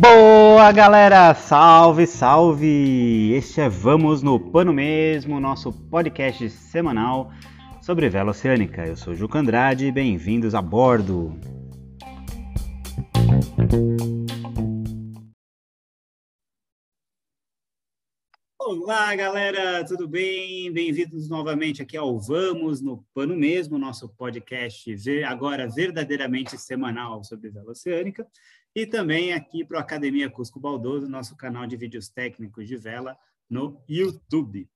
Boa galera, salve, salve! Este é Vamos no Pano Mesmo, nosso podcast semanal sobre vela oceânica. Eu sou Juca Andrade, bem-vindos a bordo! Olá, galera, tudo bem? Bem-vindos novamente aqui ao Vamos no Pano Mesmo, nosso podcast agora verdadeiramente semanal sobre vela oceânica, e também aqui para o Academia Cusco Baldoso, nosso canal de vídeos técnicos de vela no YouTube.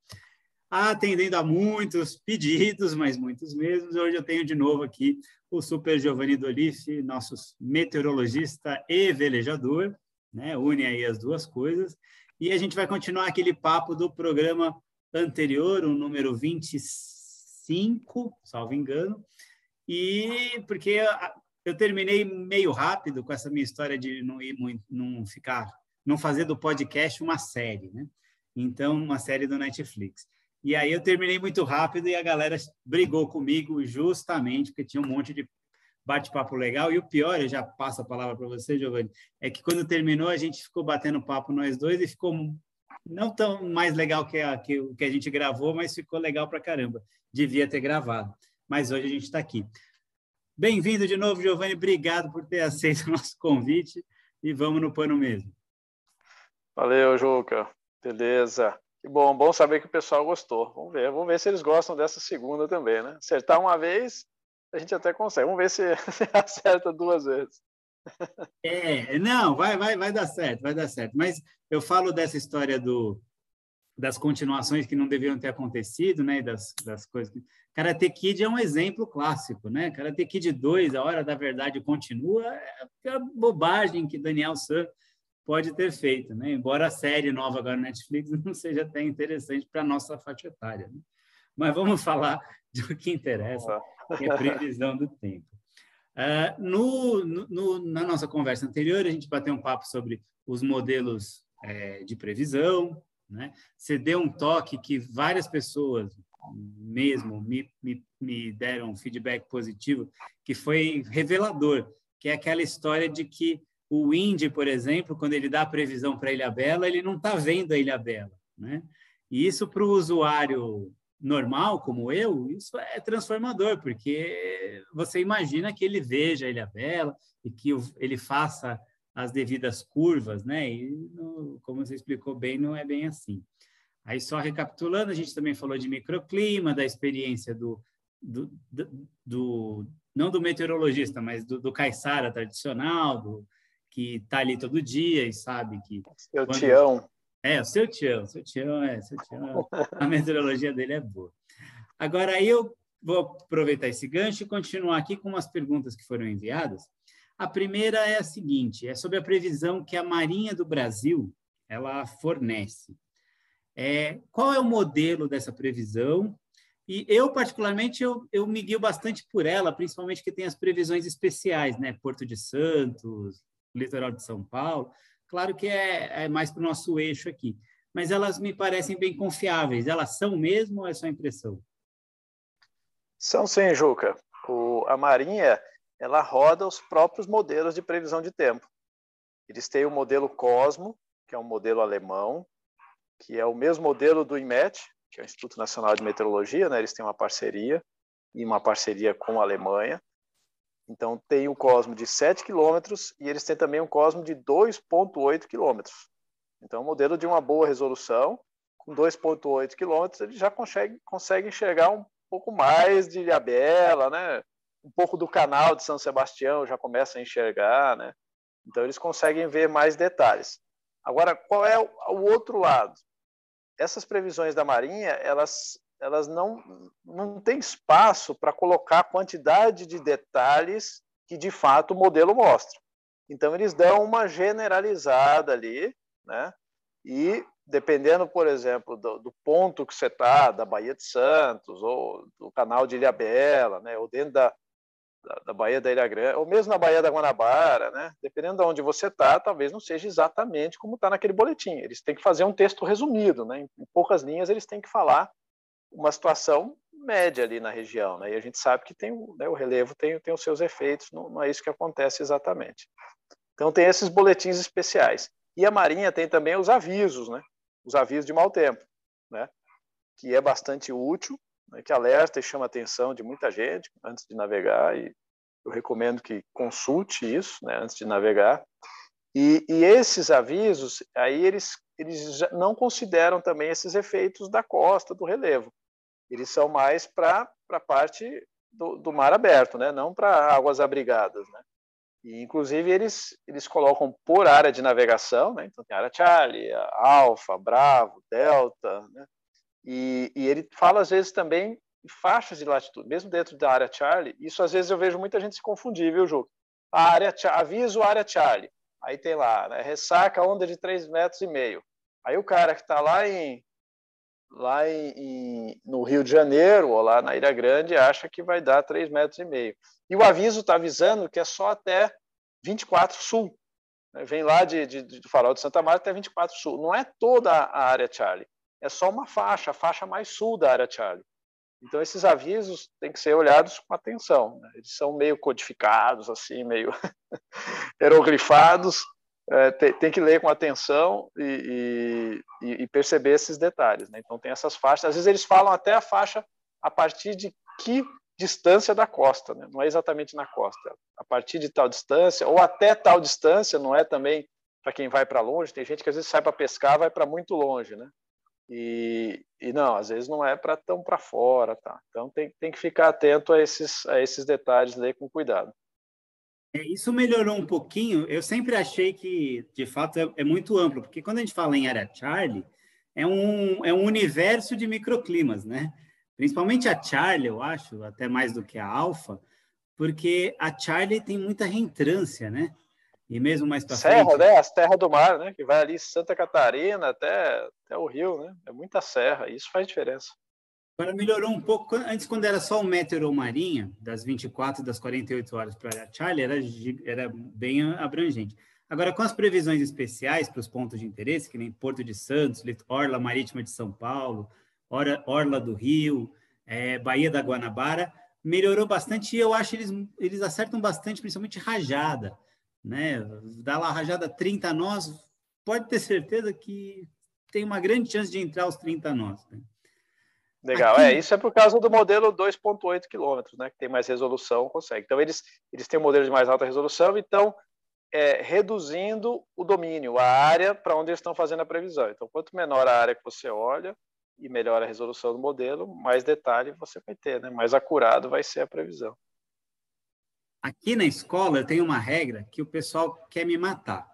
Atendendo a muitos pedidos, mas muitos mesmos, hoje eu tenho de novo aqui o Super Giovanni Dolife, nosso meteorologista e velejador, né? une aí as duas coisas, e a gente vai continuar aquele papo do programa anterior, o número 25, salvo engano, e porque eu terminei meio rápido com essa minha história de não ir muito, não ficar, não fazer do podcast uma série, né? Então, uma série do Netflix. E aí eu terminei muito rápido e a galera brigou comigo justamente porque tinha um monte de bate-papo legal. E o pior, eu já passo a palavra para você, Giovanni, é que quando terminou, a gente ficou batendo papo nós dois e ficou não tão mais legal que, que o que a gente gravou, mas ficou legal para caramba. Devia ter gravado. Mas hoje a gente está aqui. Bem-vindo de novo, Giovanni. Obrigado por ter aceito o nosso convite e vamos no pano mesmo. Valeu, Juca. Beleza. Que bom, bom saber que o pessoal gostou. Vamos ver, vamos ver se eles gostam dessa segunda também, né? Acertar uma vez, a gente até consegue. Vamos ver se, se acerta duas vezes. É, não, vai, vai, vai dar certo, vai dar certo. Mas eu falo dessa história do, das continuações que não deviam ter acontecido, né? Das, das coisas. Karate Kid é um exemplo clássico, né? Karate Kid 2, a hora da verdade continua, é a bobagem que Daniel San pode ter feito, né? Embora a série nova agora na Netflix não seja até interessante para a nossa faixa etária. Né? Mas vamos falar do que interessa é previsão do tempo. Uh, no, no, na nossa conversa anterior, a gente bateu um papo sobre os modelos é, de previsão. Né? Você deu um toque que várias pessoas mesmo me, me, me deram um feedback positivo, que foi revelador, que é aquela história de que o Indy, por exemplo, quando ele dá a previsão para a Ilha Bela, ele não está vendo a Ilha Bela. Né? E isso para o usuário normal, como eu, isso é transformador, porque você imagina que ele veja a Ilha Bela e que ele faça as devidas curvas, né? E, como você explicou bem, não é bem assim. Aí, só recapitulando, a gente também falou de microclima, da experiência do, do, do, do não do meteorologista, mas do, do caiçara tradicional, do, que está ali todo dia e sabe que... Seu quando... tião. É, o seu Tião, seu Tião, é, seu Tião, a meteorologia dele é boa. Agora, eu vou aproveitar esse gancho e continuar aqui com umas perguntas que foram enviadas. A primeira é a seguinte, é sobre a previsão que a Marinha do Brasil ela fornece. É, qual é o modelo dessa previsão? E eu, particularmente, eu, eu me guio bastante por ela, principalmente que tem as previsões especiais, né? Porto de Santos, litoral de São Paulo. Claro que é, é mais para o nosso eixo aqui, mas elas me parecem bem confiáveis. Elas são mesmo ou é só impressão? São sim, Juca. O, a Marinha ela roda os próprios modelos de previsão de tempo. Eles têm o modelo Cosmo, que é um modelo alemão, que é o mesmo modelo do IMET, que é o Instituto Nacional de Meteorologia, né? eles têm uma parceria, e uma parceria com a Alemanha. Então, tem o Cosmo de 7 km e eles têm também um Cosmo de 2,8 km. Então, o modelo de uma boa resolução, com 2,8 km, ele já consegue, consegue enxergar um pouco mais de Ilhabela, né? um pouco do canal de São Sebastião já começa a enxergar. Né? Então, eles conseguem ver mais detalhes. Agora, qual é o outro lado? Essas previsões da Marinha, elas elas não, não têm espaço para colocar a quantidade de detalhes que de fato o modelo mostra. Então eles dão uma generalizada ali, né? E dependendo, por exemplo, do, do ponto que você está, da Baía de Santos ou do canal de Ilhabela, né? Ou dentro da, da, da Baía da Ilha Grande, ou mesmo na Baía da Guanabara, né? Dependendo de onde você está, talvez não seja exatamente como está naquele boletim. Eles têm que fazer um texto resumido, né? Em poucas linhas eles têm que falar uma situação média ali na região, né? E a gente sabe que tem né, o relevo tem, tem os seus efeitos, não, não é isso que acontece exatamente. Então tem esses boletins especiais. E a Marinha tem também os avisos, né? Os avisos de mau tempo, né? Que é bastante útil, né? que alerta e chama a atenção de muita gente antes de navegar e eu recomendo que consulte isso, né? Antes de navegar. E, e esses avisos, aí eles eles não consideram também esses efeitos da costa, do relevo. Eles são mais para a parte do, do, mar aberto, né? não para águas abrigadas. Né? E, inclusive, eles, eles colocam por área de navegação, né? então tem a área Charlie, a Alfa, Bravo, Delta, né? e, e ele fala, às vezes, também em faixas de latitude, mesmo dentro da área Charlie, isso às vezes eu vejo muita gente se confundir, viu, Ju? A área, aviso área Charlie. Aí tem lá, né, ressaca onda de 3 metros e meio. Aí o cara que está lá em lá em, no Rio de Janeiro ou lá na Ilha Grande acha que vai dar 3 metros e meio. E o aviso está avisando que é só até 24 sul. Né? Vem lá de, de, do farol de Santa Marta até 24 sul. Não é toda a área Charlie, é só uma faixa, a faixa mais sul da área Charlie. Então esses avisos têm que ser olhados com atenção. Né? Eles são meio codificados, assim, meio hieroglifados. É, tem, tem, que ler com atenção e, e, e perceber esses detalhes. Né? Então tem essas faixas. Às vezes eles falam até a faixa a partir de que distância da costa, né? não é exatamente na costa. A partir de tal distância ou até tal distância, não é também para quem vai para longe. Tem gente que às vezes sai para pescar, vai para muito longe, né? E, e não, às vezes não é para tão para fora, tá? Então tem, tem que ficar atento a esses, a esses detalhes, ler com cuidado. É, isso melhorou um pouquinho. Eu sempre achei que, de fato, é, é, muito amplo, porque quando a gente fala em área Charlie, é um, é um universo de microclimas, né? Principalmente a Charlie, eu acho, até mais do que a Alfa, porque a Charlie tem muita reentrância, né? E mesmo mais para frente... Serra, né? As terras do mar, né? Que vai ali Santa Catarina até, até o Rio, né? É muita serra, isso faz diferença. Agora melhorou um pouco. Antes, quando era só o Metro ou Marinha, das 24 das 48 horas para a Charlie, era, era bem abrangente. Agora, com as previsões especiais para os pontos de interesse, que nem Porto de Santos, Orla Marítima de São Paulo, Orla do Rio, é, Baía da Guanabara, melhorou bastante e eu acho que eles, eles acertam bastante, principalmente rajada né? Dá lá rajada 30 nós, pode ter certeza que tem uma grande chance de entrar os 30 nós. Né? Legal, Aqui... é, isso é por causa do modelo 2.8 quilômetros, né, que tem mais resolução, consegue. Então, eles, eles têm um modelo de mais alta resolução, então, é, reduzindo o domínio, a área para onde eles estão fazendo a previsão. Então, quanto menor a área que você olha e melhor a resolução do modelo, mais detalhe você vai ter, né, mais acurado vai ser a previsão. Aqui na escola eu tenho uma regra que o pessoal quer me matar.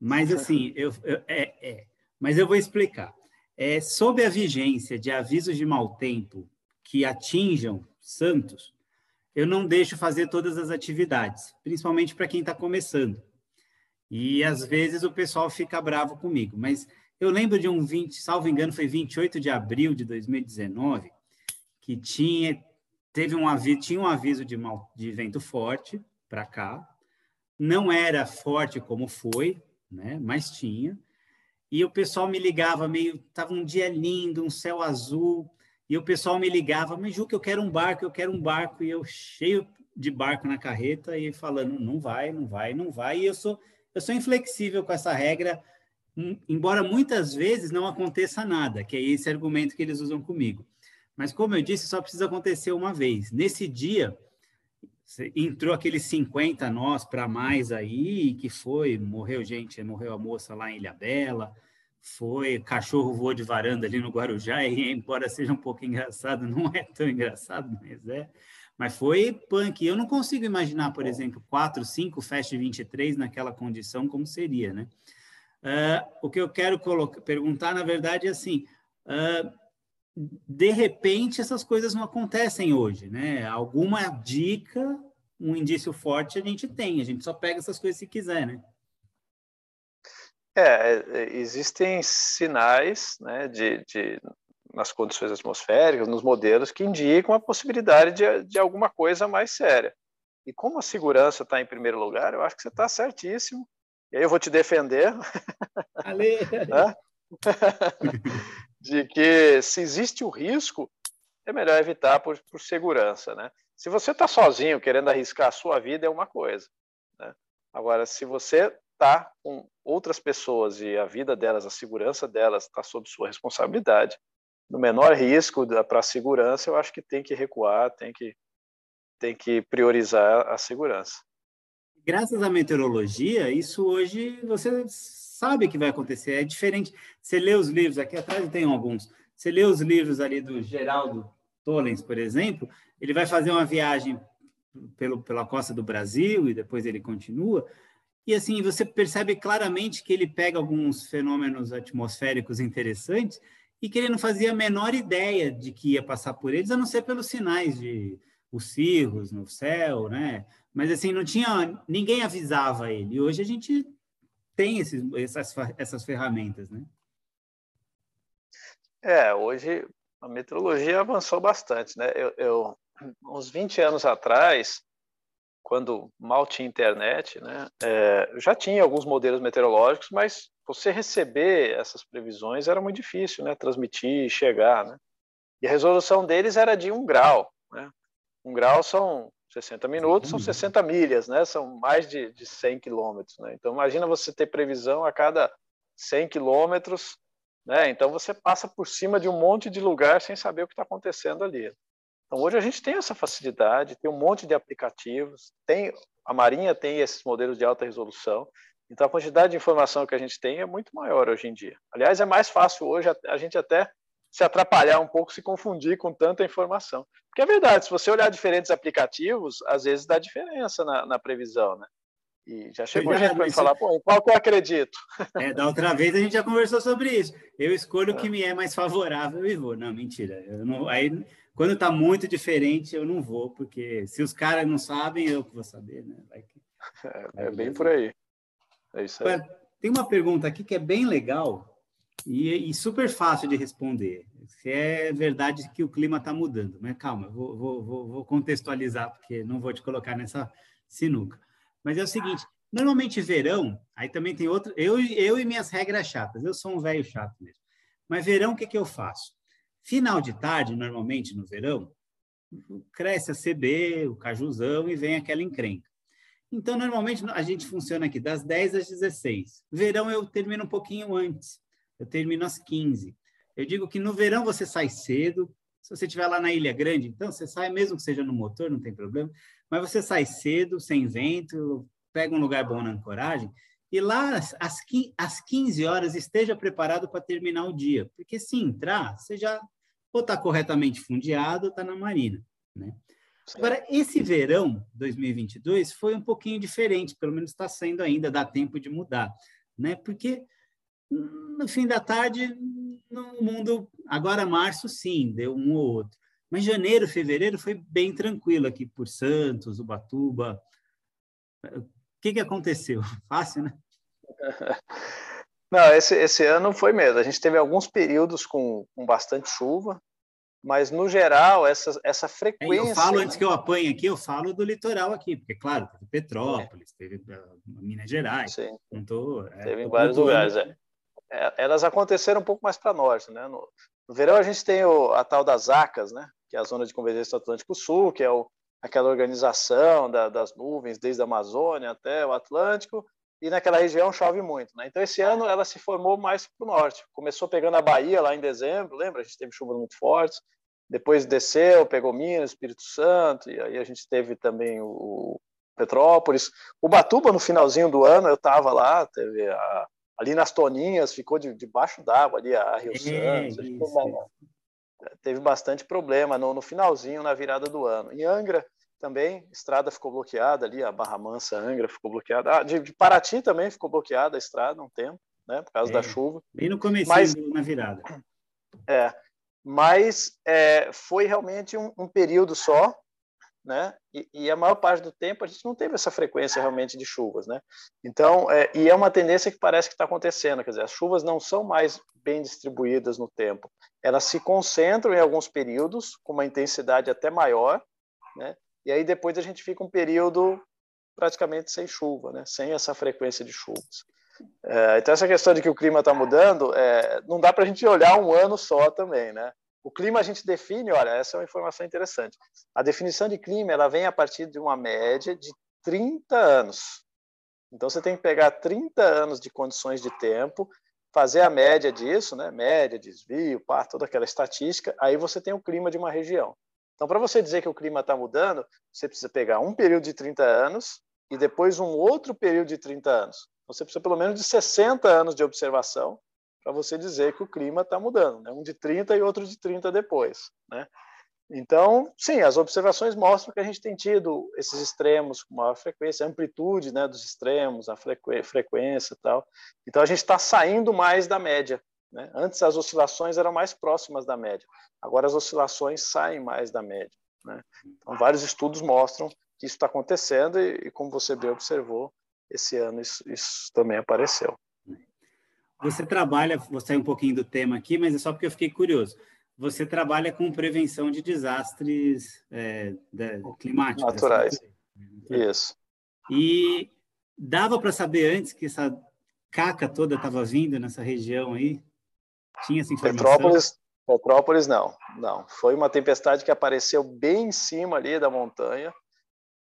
Mas assim, eu, eu é, é, mas eu vou explicar. É, sob a vigência de avisos de mau tempo que atinjam Santos, eu não deixo fazer todas as atividades, principalmente para quem está começando. E às vezes o pessoal fica bravo comigo, mas eu lembro de um 20, salvo engano, foi 28 de abril de 2019, que tinha teve um aviso, tinha um aviso de, mal, de vento forte para cá. Não era forte como foi, né? Mas tinha. E o pessoal me ligava meio, tava um dia lindo, um céu azul, e o pessoal me ligava, mas Ju, que eu quero um barco, eu quero um barco, e eu cheio de barco na carreta e falando, não vai, não vai, não vai. E eu sou eu sou inflexível com essa regra, embora muitas vezes não aconteça nada, que é esse argumento que eles usam comigo. Mas, como eu disse, só precisa acontecer uma vez. Nesse dia, entrou aqueles 50 nós para mais aí, que foi, morreu gente, morreu a moça lá em Ilha Bela, foi, cachorro voou de varanda ali no Guarujá, e embora seja um pouco engraçado, não é tão engraçado, mas é. Mas foi punk. Eu não consigo imaginar, por exemplo, 4, 5 Fast 23 naquela condição, como seria, né? Uh, o que eu quero colocar, perguntar, na verdade, é assim, uh, de repente essas coisas não acontecem hoje, né? Alguma dica, um indício forte a gente tem, a gente só pega essas coisas se quiser, né? É, é, existem sinais, né, de, de nas condições atmosféricas, nos modelos que indicam a possibilidade de, de alguma coisa mais séria. E como a segurança está em primeiro lugar, eu acho que você está certíssimo. E aí eu vou te defender. Ale. de que se existe o risco, é melhor evitar por, por segurança, né? Se você está sozinho querendo arriscar a sua vida é uma coisa, né? Agora, se você está com outras pessoas e a vida delas, a segurança delas está sob sua responsabilidade, no menor risco para a segurança, eu acho que tem que recuar, tem que tem que priorizar a segurança. Graças à meteorologia, isso hoje você sabe que vai acontecer. É diferente. Você lê os livros, aqui atrás tem alguns. Você lê os livros ali do Geraldo Tollens, por exemplo, ele vai fazer uma viagem pelo, pela costa do Brasil e depois ele continua. E assim, você percebe claramente que ele pega alguns fenômenos atmosféricos interessantes e que ele não fazia a menor ideia de que ia passar por eles, a não ser pelos sinais de os cirros no céu, né? Mas assim, não tinha, ninguém avisava ele. Hoje a gente tem esses, essas, essas ferramentas, né? É, hoje a meteorologia avançou bastante, né? Eu, eu uns 20 anos atrás, quando mal tinha internet, né, é, já tinha alguns modelos meteorológicos, mas você receber essas previsões era muito difícil, né? Transmitir, chegar, né? E a resolução deles era de um grau, né? Um grau são 60 minutos, são 60 milhas, né? São mais de, de 100 quilômetros, né? Então, imagina você ter previsão a cada 100 quilômetros, né? Então, você passa por cima de um monte de lugar sem saber o que está acontecendo ali. Então, hoje a gente tem essa facilidade, tem um monte de aplicativos, tem a Marinha tem esses modelos de alta resolução, então a quantidade de informação que a gente tem é muito maior hoje em dia. Aliás, é mais fácil hoje a gente até se atrapalhar um pouco, se confundir com tanta informação. Porque é verdade, se você olhar diferentes aplicativos, às vezes dá diferença na, na previsão, né? E já chegou já, gente para falar, pô, em qual que eu acredito? É, da outra vez a gente já conversou sobre isso. Eu escolho o que me é mais favorável e vou. Não, mentira. Eu não, aí, quando está muito diferente, eu não vou, porque se os caras não sabem, eu que vou saber, né? Que, é, é bem por aí. É isso aí. Tem uma pergunta aqui que é bem legal, e, e, super fácil de responder. Se é verdade que o clima está mudando, mas calma, vou, vou, vou, contextualizar, porque não vou te colocar nessa sinuca. Mas é o seguinte: normalmente verão, aí também tem outro. Eu, eu e minhas regras chatas, eu sou um velho chato mesmo. Mas verão, o que, que eu faço? Final de tarde, normalmente no verão, cresce a CB, o cajuzão e vem aquela encrenca. Então, normalmente a gente funciona aqui das 10 às 16. Verão eu termino um pouquinho antes eu termino às 15. Eu digo que no verão você sai cedo, se você estiver lá na Ilha Grande, então você sai, mesmo que seja no motor, não tem problema, mas você sai cedo, sem vento, pega um lugar bom na ancoragem, e lá às 15 horas esteja preparado para terminar o dia, porque se entrar, você já ou está corretamente fundeado ou está na marina, né? Agora, esse verão 2022 foi um pouquinho diferente, pelo menos está sendo ainda, dá tempo de mudar, né? Porque no fim da tarde, no mundo. Agora, março, sim, deu um ou outro. Mas janeiro, fevereiro foi bem tranquilo aqui por Santos, Ubatuba. O que, que aconteceu? Fácil, né? Não, esse, esse ano foi mesmo. A gente teve alguns períodos com, com bastante chuva, mas no geral, essa, essa frequência. É, eu falo, antes que eu apanhe aqui, eu falo do litoral aqui, porque, claro, teve Petrópolis, é. teve uh, Minas Gerais. Sim. Tô, é, teve em vários lugares, é. É, elas aconteceram um pouco mais para norte. Né? No, no, verão a gente tem o, a tal das ACAS, né? que é a Zona de Convergência do Atlântico Sul, que é o, aquela organização da, das nuvens desde a Amazônia até o Atlântico, e naquela região chove muito. Né? Então, esse ano ela se formou mais para o norte. Começou pegando a Bahia lá em dezembro, lembra? A gente teve chuvas muito fortes. Depois desceu, pegou Minas, Espírito Santo, e aí a gente teve também o Petrópolis. O Batuba, no finalzinho do ano, eu estava lá, teve a, ali nas Toninhas, ficou de, debaixo d'água ali a Rio Santos. teve bastante problema no, no, finalzinho, na virada do ano. Em Angra também, estrada ficou bloqueada ali, a Barra Mansa, Angra ficou bloqueada. Ah, de, de, Paraty também ficou bloqueada a estrada um tempo, né, por causa é, da chuva. Bem no começo mas, na virada. É, mas é, foi realmente um, um período só, né? E, e, a maior parte do tempo a gente não teve essa frequência realmente de chuvas, né? Então, é, e é uma tendência que parece que está acontecendo, quer dizer, as chuvas não são mais bem distribuídas no tempo, elas se concentram em alguns períodos com uma intensidade até maior, né? E aí depois a gente fica um período praticamente sem chuva, né? Sem essa frequência de chuvas. É, então essa questão de que o clima está mudando, é, não dá para a gente olhar um ano só também, né? O clima a gente define, olha, essa é uma informação interessante. A definição de clima ela vem a partir de uma média de 30 anos. Então você tem que pegar 30 anos de condições de tempo, fazer a média disso, né? Média, desvio, pá, toda aquela estatística, aí você tem o clima de uma região. Então, para você dizer que o clima está mudando, você precisa pegar um período de 30 anos e depois um outro período de 30 anos. Você precisa pelo menos de 60 anos de observação para você dizer que o clima está mudando, né? um de 30 e outro de 30 depois. Né? Então, sim, as observações mostram que a gente tem tido esses extremos com maior frequência, a amplitude né, dos extremos, a frequência e tal. Então, a gente está saindo mais da média. Né? Antes, as oscilações eram mais próximas da média. Agora, as oscilações saem mais da média. Né? Então, vários estudos mostram que isso está acontecendo e, e, como você bem observou, esse ano isso, isso também apareceu. Você trabalha, vou sair um pouquinho do tema aqui, mas é só porque eu fiquei curioso. Você trabalha com prevenção de desastres é, climáticos. Naturais. Assim, Isso. E dava para saber antes que essa caca toda estava vindo nessa região aí? Tinha essa informação? Petrópolis, Petrópolis não, não. Foi uma tempestade que apareceu bem em cima ali da montanha.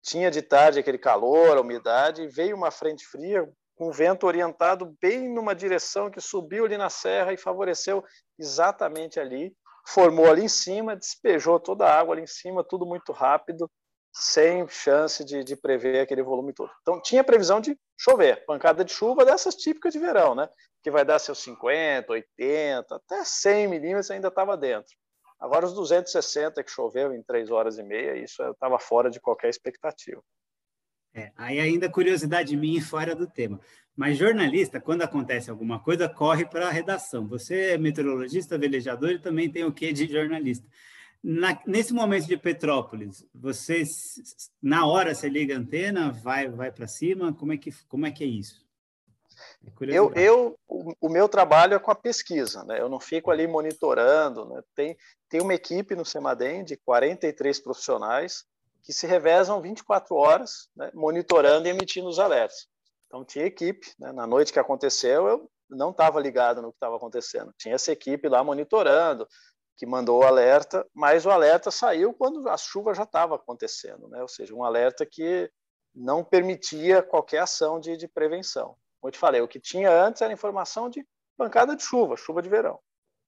Tinha de tarde aquele calor, a umidade, veio uma frente fria, o vento orientado bem numa direção que subiu ali na serra e favoreceu exatamente ali. Formou ali em cima, despejou toda a água ali em cima, tudo muito rápido, sem chance de, de prever aquele volume todo. Então, tinha previsão de chover, pancada de chuva dessas típicas de verão, né? Que vai dar seus 50, 80, até 100 milímetros ainda estava dentro. Agora, os 260 que choveu em três horas e meia, isso estava fora de qualquer expectativa. É, aí ainda curiosidade minha fora do tema. Mas jornalista, quando acontece alguma coisa, corre para a redação. Você é meteorologista, velejador e também tem o quê de jornalista. Na, nesse momento de Petrópolis, você na hora você liga a antena, vai vai para cima, como é que como é que é isso? É eu, eu o, o, meu trabalho é com a pesquisa, né? Eu não fico ali monitorando, né? Tem tem uma equipe no Semadem de 43 profissionais que se revezam 24 horas, né, monitorando e emitindo os alertas. Então, tinha equipe, né, na noite que aconteceu, eu não estava ligado no que estava acontecendo. Tinha essa equipe lá monitorando, que mandou o alerta, mas o alerta saiu quando a chuva já estava acontecendo, né? ou seja, um alerta que não permitia qualquer ação de, de prevenção. Como eu te falei, o que tinha antes era informação de pancada de chuva, chuva de verão,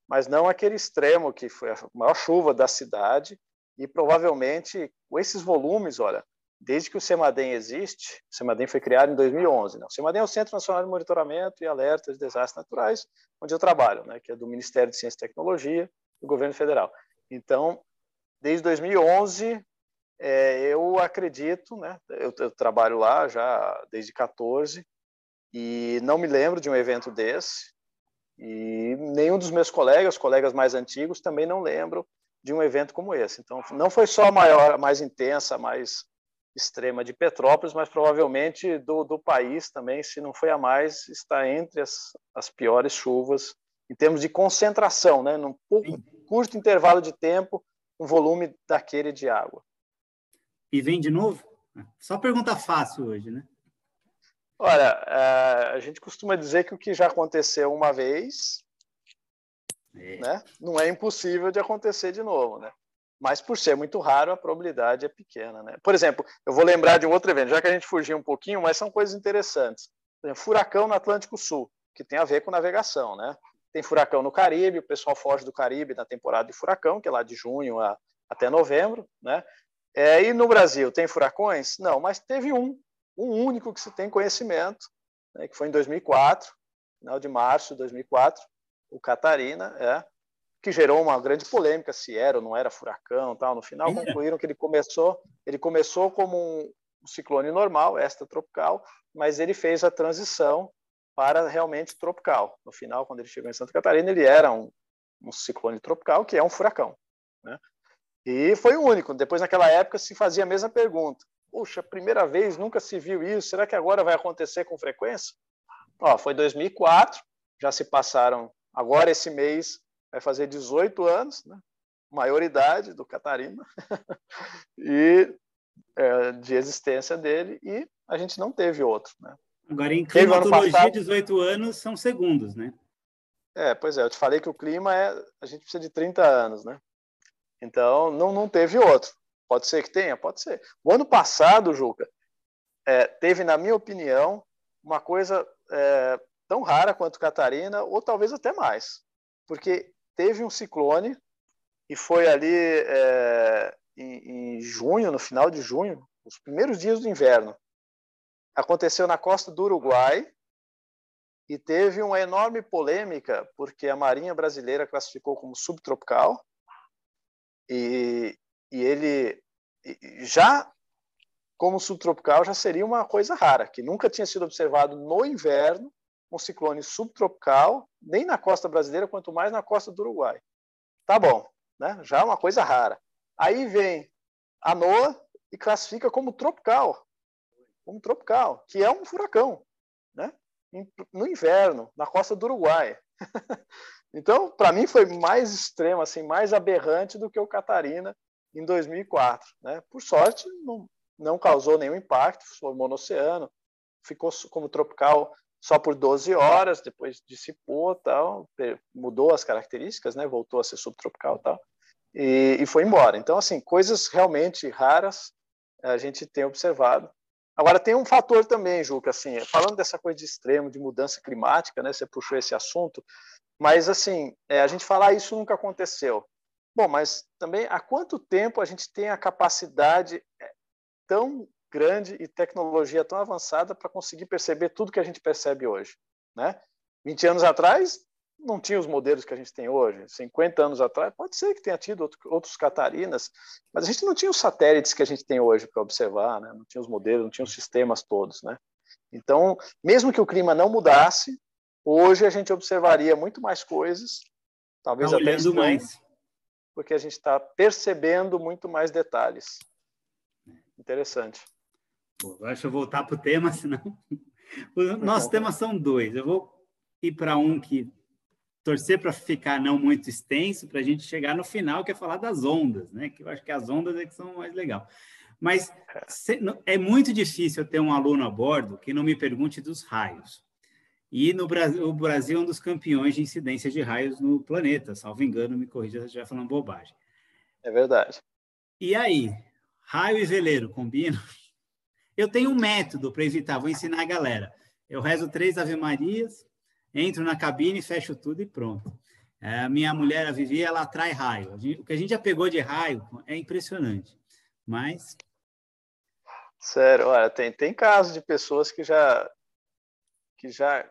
mas não aquele extremo que foi a maior chuva da cidade e provavelmente, com esses volumes, olha, desde que o CEMADEM existe, o CEMADEM foi criado em 2011. Né? O CEMADEM é o Centro Nacional de Monitoramento e Alerta de Desastres Naturais, onde eu trabalho, né? que é do Ministério de Ciência e Tecnologia do Governo Federal. Então, desde 2011, é, eu acredito, né? Eu, eu, trabalho lá já desde 14 e não me lembro de um evento desse. E nenhum dos meus colegas, colegas mais antigos, também não lembram de um evento como esse. Então, não foi só a maior, a mais intensa, a mais extrema de Petrópolis, mas provavelmente do, do país também, se não foi a mais, está entre as, as piores chuvas em termos de concentração, né? Num pouco, curto intervalo de tempo, um volume daquele de água. E vem de novo? Só pergunta fácil hoje, né? Olha, é, a gente costuma dizer que o que já aconteceu uma vez é. Né? Não é impossível de acontecer de novo, né? Mas por ser muito raro, a probabilidade é pequena, né? Por exemplo, eu vou lembrar de um outro evento, já que a gente fugiu um pouquinho, mas são coisas interessantes. Exemplo, furacão no Atlântico Sul, que tem a ver com navegação, né? Tem furacão no Caribe, o pessoal foge do Caribe na temporada de furacão, que é lá de junho a, até novembro, né? É, e no Brasil, tem furacões? Não, mas teve um, um único que se tem conhecimento, né, que foi em 2004, final de março de 2004, o Catarina, é, que gerou uma grande polêmica se era ou não era furacão, tal. No final é. concluíram que ele começou, ele começou como um, ciclone normal, extratropical, mas ele fez a transição para realmente tropical. No final, quando ele chegou em Santa Catarina, ele era um, um ciclone tropical, que é um furacão. Né? E foi o único. Depois, naquela época, se fazia a mesma pergunta. Puxa, primeira vez, nunca se viu isso. Será que agora vai acontecer com frequência? Ó, foi 2004, já se passaram Agora, esse mês, vai fazer 18 anos, né? maioridade do Catarina, e é, de existência dele, e a gente não teve outro. Né? Agora, em climatologia, passado... 18 anos são segundos, né? É, pois é, eu te falei que o clima é. A gente precisa de 30 anos, né? Então, não, não teve outro. Pode ser que tenha? Pode ser. O ano passado, Juca, é, teve, na minha opinião, uma coisa é, tão rara quanto Catarina, ou talvez até mais. Porque teve um ciclone, e foi ali é, em, em junho, no final de junho, os primeiros dias do inverno. Aconteceu na costa do Uruguai, e teve uma enorme polêmica porque a Marinha Brasileira classificou como subtropical e, e ele já como subtropical já seria uma coisa rara, que nunca tinha sido observado no inverno um ciclone subtropical, nem na costa brasileira, quanto mais na costa do Uruguai. Tá bom, né? já é uma coisa rara. Aí vem a NOAA e classifica como tropical, como tropical, que é um furacão, né? no inverno, na costa do Uruguai. então, para mim foi mais extremo, assim, mais aberrante do que o Catarina em 2004. Né? Por sorte, não, não causou nenhum impacto, formou no oceano, ficou como tropical só por 12 horas, depois dissipou, tal, mudou as características, né? voltou a ser subtropical tal, e, e foi embora. Então, assim, coisas realmente raras a gente tem observado Agora, tem um fator também, Juca, assim, falando dessa coisa de extremo, de mudança climática, né, você puxou esse assunto, mas, assim, é, a gente falar isso nunca aconteceu. Bom, mas também há quanto tempo a gente tem a capacidade é, tão grande e tecnologia tão avançada para conseguir perceber tudo que a gente percebe hoje, né? 20 anos atrás, não tinha os modelos que a gente tem hoje. 50 anos atrás, pode ser que tenha tido outros Catarinas, mas a gente não tinha os satélites que a gente tem hoje para observar, né? não tinha os modelos, não tinha os sistemas todos. Né? Então, mesmo que o clima não mudasse, hoje a gente observaria muito mais coisas, talvez tá até estranho, mais. porque a gente está percebendo muito mais detalhes. Interessante. Pô, deixa eu voltar para o tema, senão. Os nossos temas são dois. Eu vou ir para um que torcer para ficar não muito extenso, para a gente chegar no final, que é falar das ondas, né? Que eu acho que as ondas é que são mais legal. Mas é muito difícil ter um aluno a bordo que não me pergunte dos raios. E no Brasil, o Brasil é um dos campeões de incidência de raios no planeta, salvo engano, me corrija se estiver falando bobagem. É verdade. E aí, raio e veleiro combinam? Eu tenho um método para evitar, vou ensinar a galera. Eu rezo três Ave Marias, entro na cabine, fecho tudo e pronto. É, minha mulher, a Vivi, ela atrai raio. O que a gente já pegou de raio é impressionante. Mas. Sério, olha, tem, tem casos de pessoas que já, que já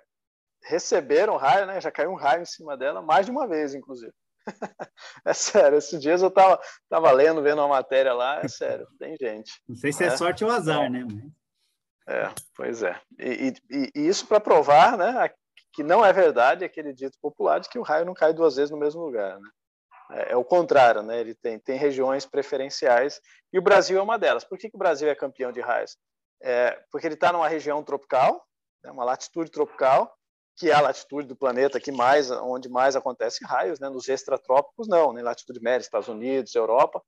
receberam raio, né? Já caiu um raio em cima dela mais de uma vez, inclusive. é sério, esses dias eu tava, tava lendo, vendo uma matéria lá, é sério, tem gente. Não sei se é, é sorte ou azar, né? É, pois é. E, e, e isso para provar, né, que não é verdade aquele dito popular de que o raio não cai duas vezes no mesmo lugar. Né? É, é, o contrário, né? ele tem, tem regiões preferenciais e o Brasil é uma delas. Por que, que o Brasil é campeão de raios? É, porque ele está numa região tropical, né, uma latitude tropical, que é a latitude do planeta que mais, onde mais acontece raios, né? nos extratrópicos não, né? latitude média, Estados Unidos, Europa,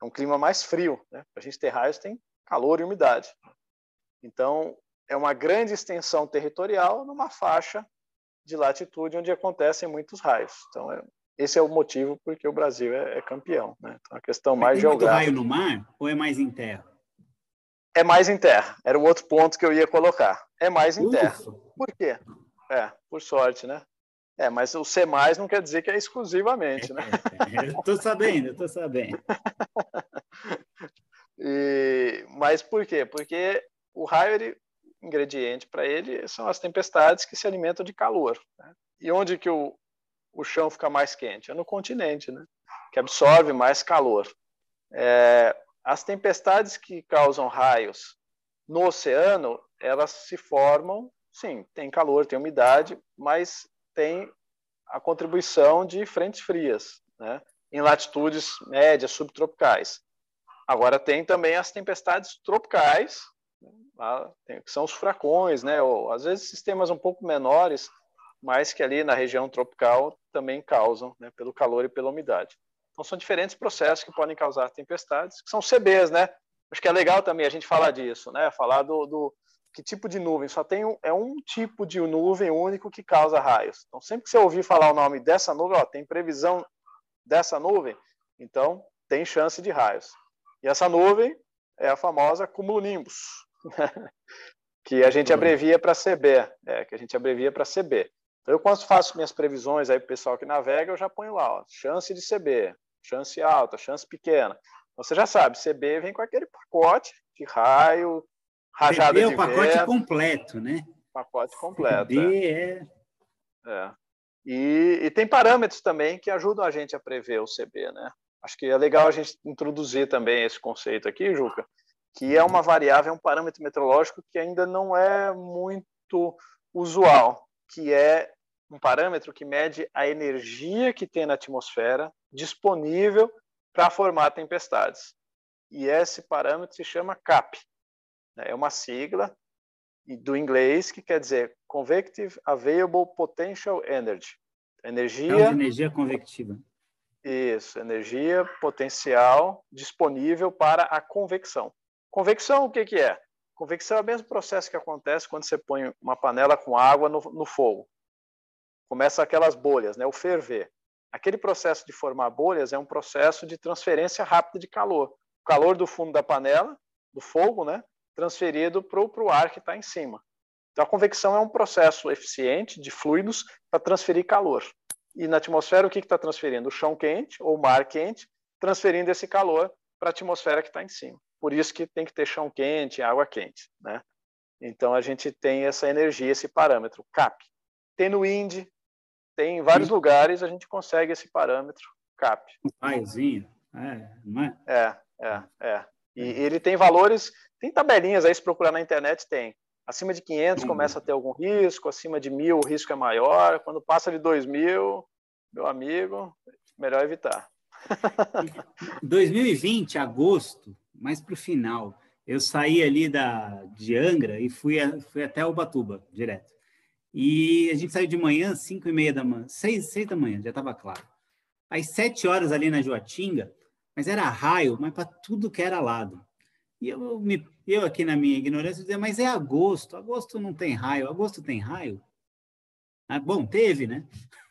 é um clima mais frio. Né? Para a gente ter raios tem calor e umidade. Então, é uma grande extensão territorial numa faixa de latitude onde acontecem muitos raios. Então, é, esse é o motivo porque o Brasil é, é campeão. Né? Então, a questão mais tem geográfica. raio no mar ou é mais em terra? É mais em terra. Era o outro ponto que eu ia colocar. É mais em terra. Por quê? É, por sorte, né? É, mas o C mais não quer dizer que é exclusivamente, né? Tô sabendo, tô sabendo. e, mas por quê? Porque o raio ele ingrediente para ele são as tempestades que se alimentam de calor. Né? E onde que o, o chão fica mais quente? É no continente, né? que absorve mais calor. É, as tempestades que causam raios no oceano, elas se formam, sim, tem calor, tem umidade, mas tem a contribuição de frentes frias, né? em latitudes médias, subtropicais. Agora tem também as tempestades tropicais, que são os furacões, né? Ou, às vezes sistemas um pouco menores, mas que ali na região tropical também causam, né? Pelo calor e pela umidade. Então são diferentes processos que podem causar tempestades, que são CBs, né? Acho que é legal também a gente falar disso, né? Falar do, do que tipo de nuvem? Só tem um, é um tipo de nuvem único que causa raios. Então, sempre que você ouvir falar o nome dessa nuvem, ó, tem previsão dessa nuvem, então tem chance de raios. E essa nuvem é a famosa cumulonimbus, que a gente abrevia para CB, é, que a gente abrevia para CB. Então, eu quando faço minhas previsões aí para o pessoal que navega, eu já ponho lá, ó, chance de CB, chance alta, chance pequena. Você já sabe, CB vem com aquele pacote de raio, rajada é o pacote completo, né? Pacote completo. CB é... é. E, e, tem parâmetros também que ajudam a gente a prever o CB, né? Acho que é legal a gente introduzir também esse conceito aqui, Juca, que é uma variável, é um parâmetro meteorológico que ainda não é muito usual, que é um parâmetro que mede a energia que tem na atmosfera disponível para formar tempestades. E esse parâmetro se chama CAP. Né? É uma sigla do inglês que quer dizer Convective Available Potential Energy. Energia, energia convectiva. Isso, energia potencial disponível para a convecção. Convecção, o que, que é? Convecção é o mesmo processo que acontece quando você põe uma panela com água no, no fogo. Começa aquelas bolhas, né, o ferver. Aquele processo de formar bolhas é um processo de transferência rápida de calor. O calor do fundo da panela, do fogo, né, transferido para o ar que está em cima. Então, a convecção é um processo eficiente de fluidos para transferir calor. E na atmosfera, o que está transferindo? O chão quente ou o mar quente, transferindo esse calor para a atmosfera que está em cima. Por isso que tem que ter chão quente, água quente. Né? Então, a gente tem essa energia, esse parâmetro, CAP. Tem no IND, tem em vários Sim. lugares a gente consegue esse parâmetro CAP. Um raiozinho, é, não é? É, é, é. E ele tem valores, tem tabelinhas aí, se procurar na internet, tem. Acima de 500 começa a ter algum risco, acima de mil o risco é maior, quando passa de 2 mil, meu amigo, melhor evitar. 2020, agosto, mais para o final, eu saí ali da, de Angra e fui, a, fui até Ubatuba, direto. E a gente saiu de manhã, 5 e meia da manhã, 6, 6 da manhã, já estava claro. Às 7 horas ali na Joatinga, mas era raio, mas para tudo que era lado. E eu, me, eu aqui na minha ignorância dizia, mas é agosto, agosto não tem raio, agosto tem raio? Ah, bom, teve, né?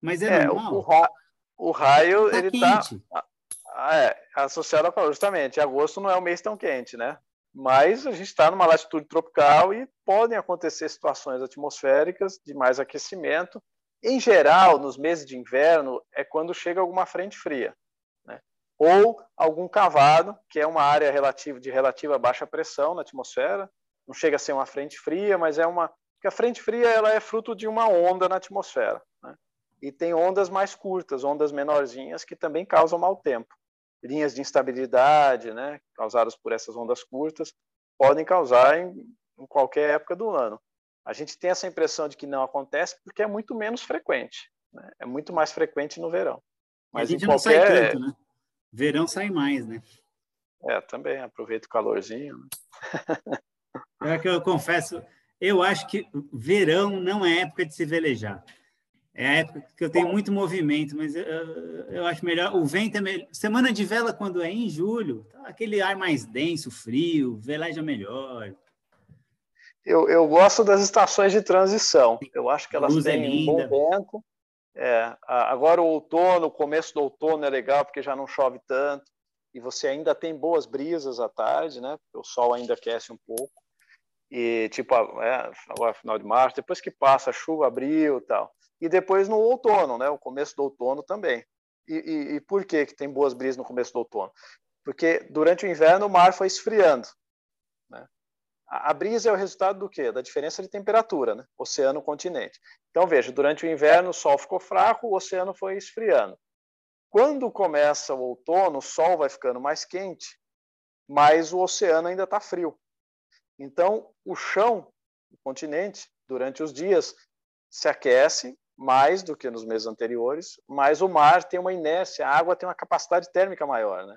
Mas é, é normal. O, ra, o raio, tá ele está é, associado a calor, justamente. Agosto não é um mês tão quente, né? Mas a gente está numa latitude tropical e podem acontecer situações atmosféricas de mais aquecimento. Em geral, nos meses de inverno, é quando chega alguma frente fria ou algum cavado, que é uma área relativa, de relativa baixa pressão na atmosfera. Não chega a ser uma frente fria, mas é uma. Porque a frente fria ela é fruto de uma onda na atmosfera. Né? E tem ondas mais curtas, ondas menorzinhas, que também causam mau tempo. Linhas de instabilidade, né, causadas por essas ondas curtas, podem causar em, em qualquer época do ano. A gente tem essa impressão de que não acontece porque é muito menos frequente. Né? É muito mais frequente no verão. Mas a gente em qualquer... não sai tanto, né? Verão sai mais, né? É, também aproveita o calorzinho. É que eu confesso, eu acho que verão não é época de se velejar. É a época que eu tenho muito movimento, mas eu, eu acho melhor. O vento é melhor. Semana de vela, quando é em julho, tá aquele ar mais denso, frio, veleja melhor. Eu, eu gosto das estações de transição. Eu acho que elas têm é um bom vento. É, agora o outono, o começo do outono é legal porque já não chove tanto e você ainda tem boas brisas à tarde, né? O sol ainda aquece um pouco. E tipo, é, agora final de março, depois que passa a chuva, abril, tal. E depois no outono, né? O começo do outono também. E, e, e por que que tem boas brisas no começo do outono? Porque durante o inverno o mar foi esfriando. A brisa é o resultado do quê? Da diferença de temperatura, né? Oceano-continente. Então, veja, durante o inverno o sol ficou fraco, o oceano foi esfriando. Quando começa o outono, o sol vai ficando mais quente, mas o oceano ainda está frio. Então, o chão, o continente, durante os dias, se aquece mais do que nos meses anteriores, mas o mar tem uma inércia, a água tem uma capacidade térmica maior, né?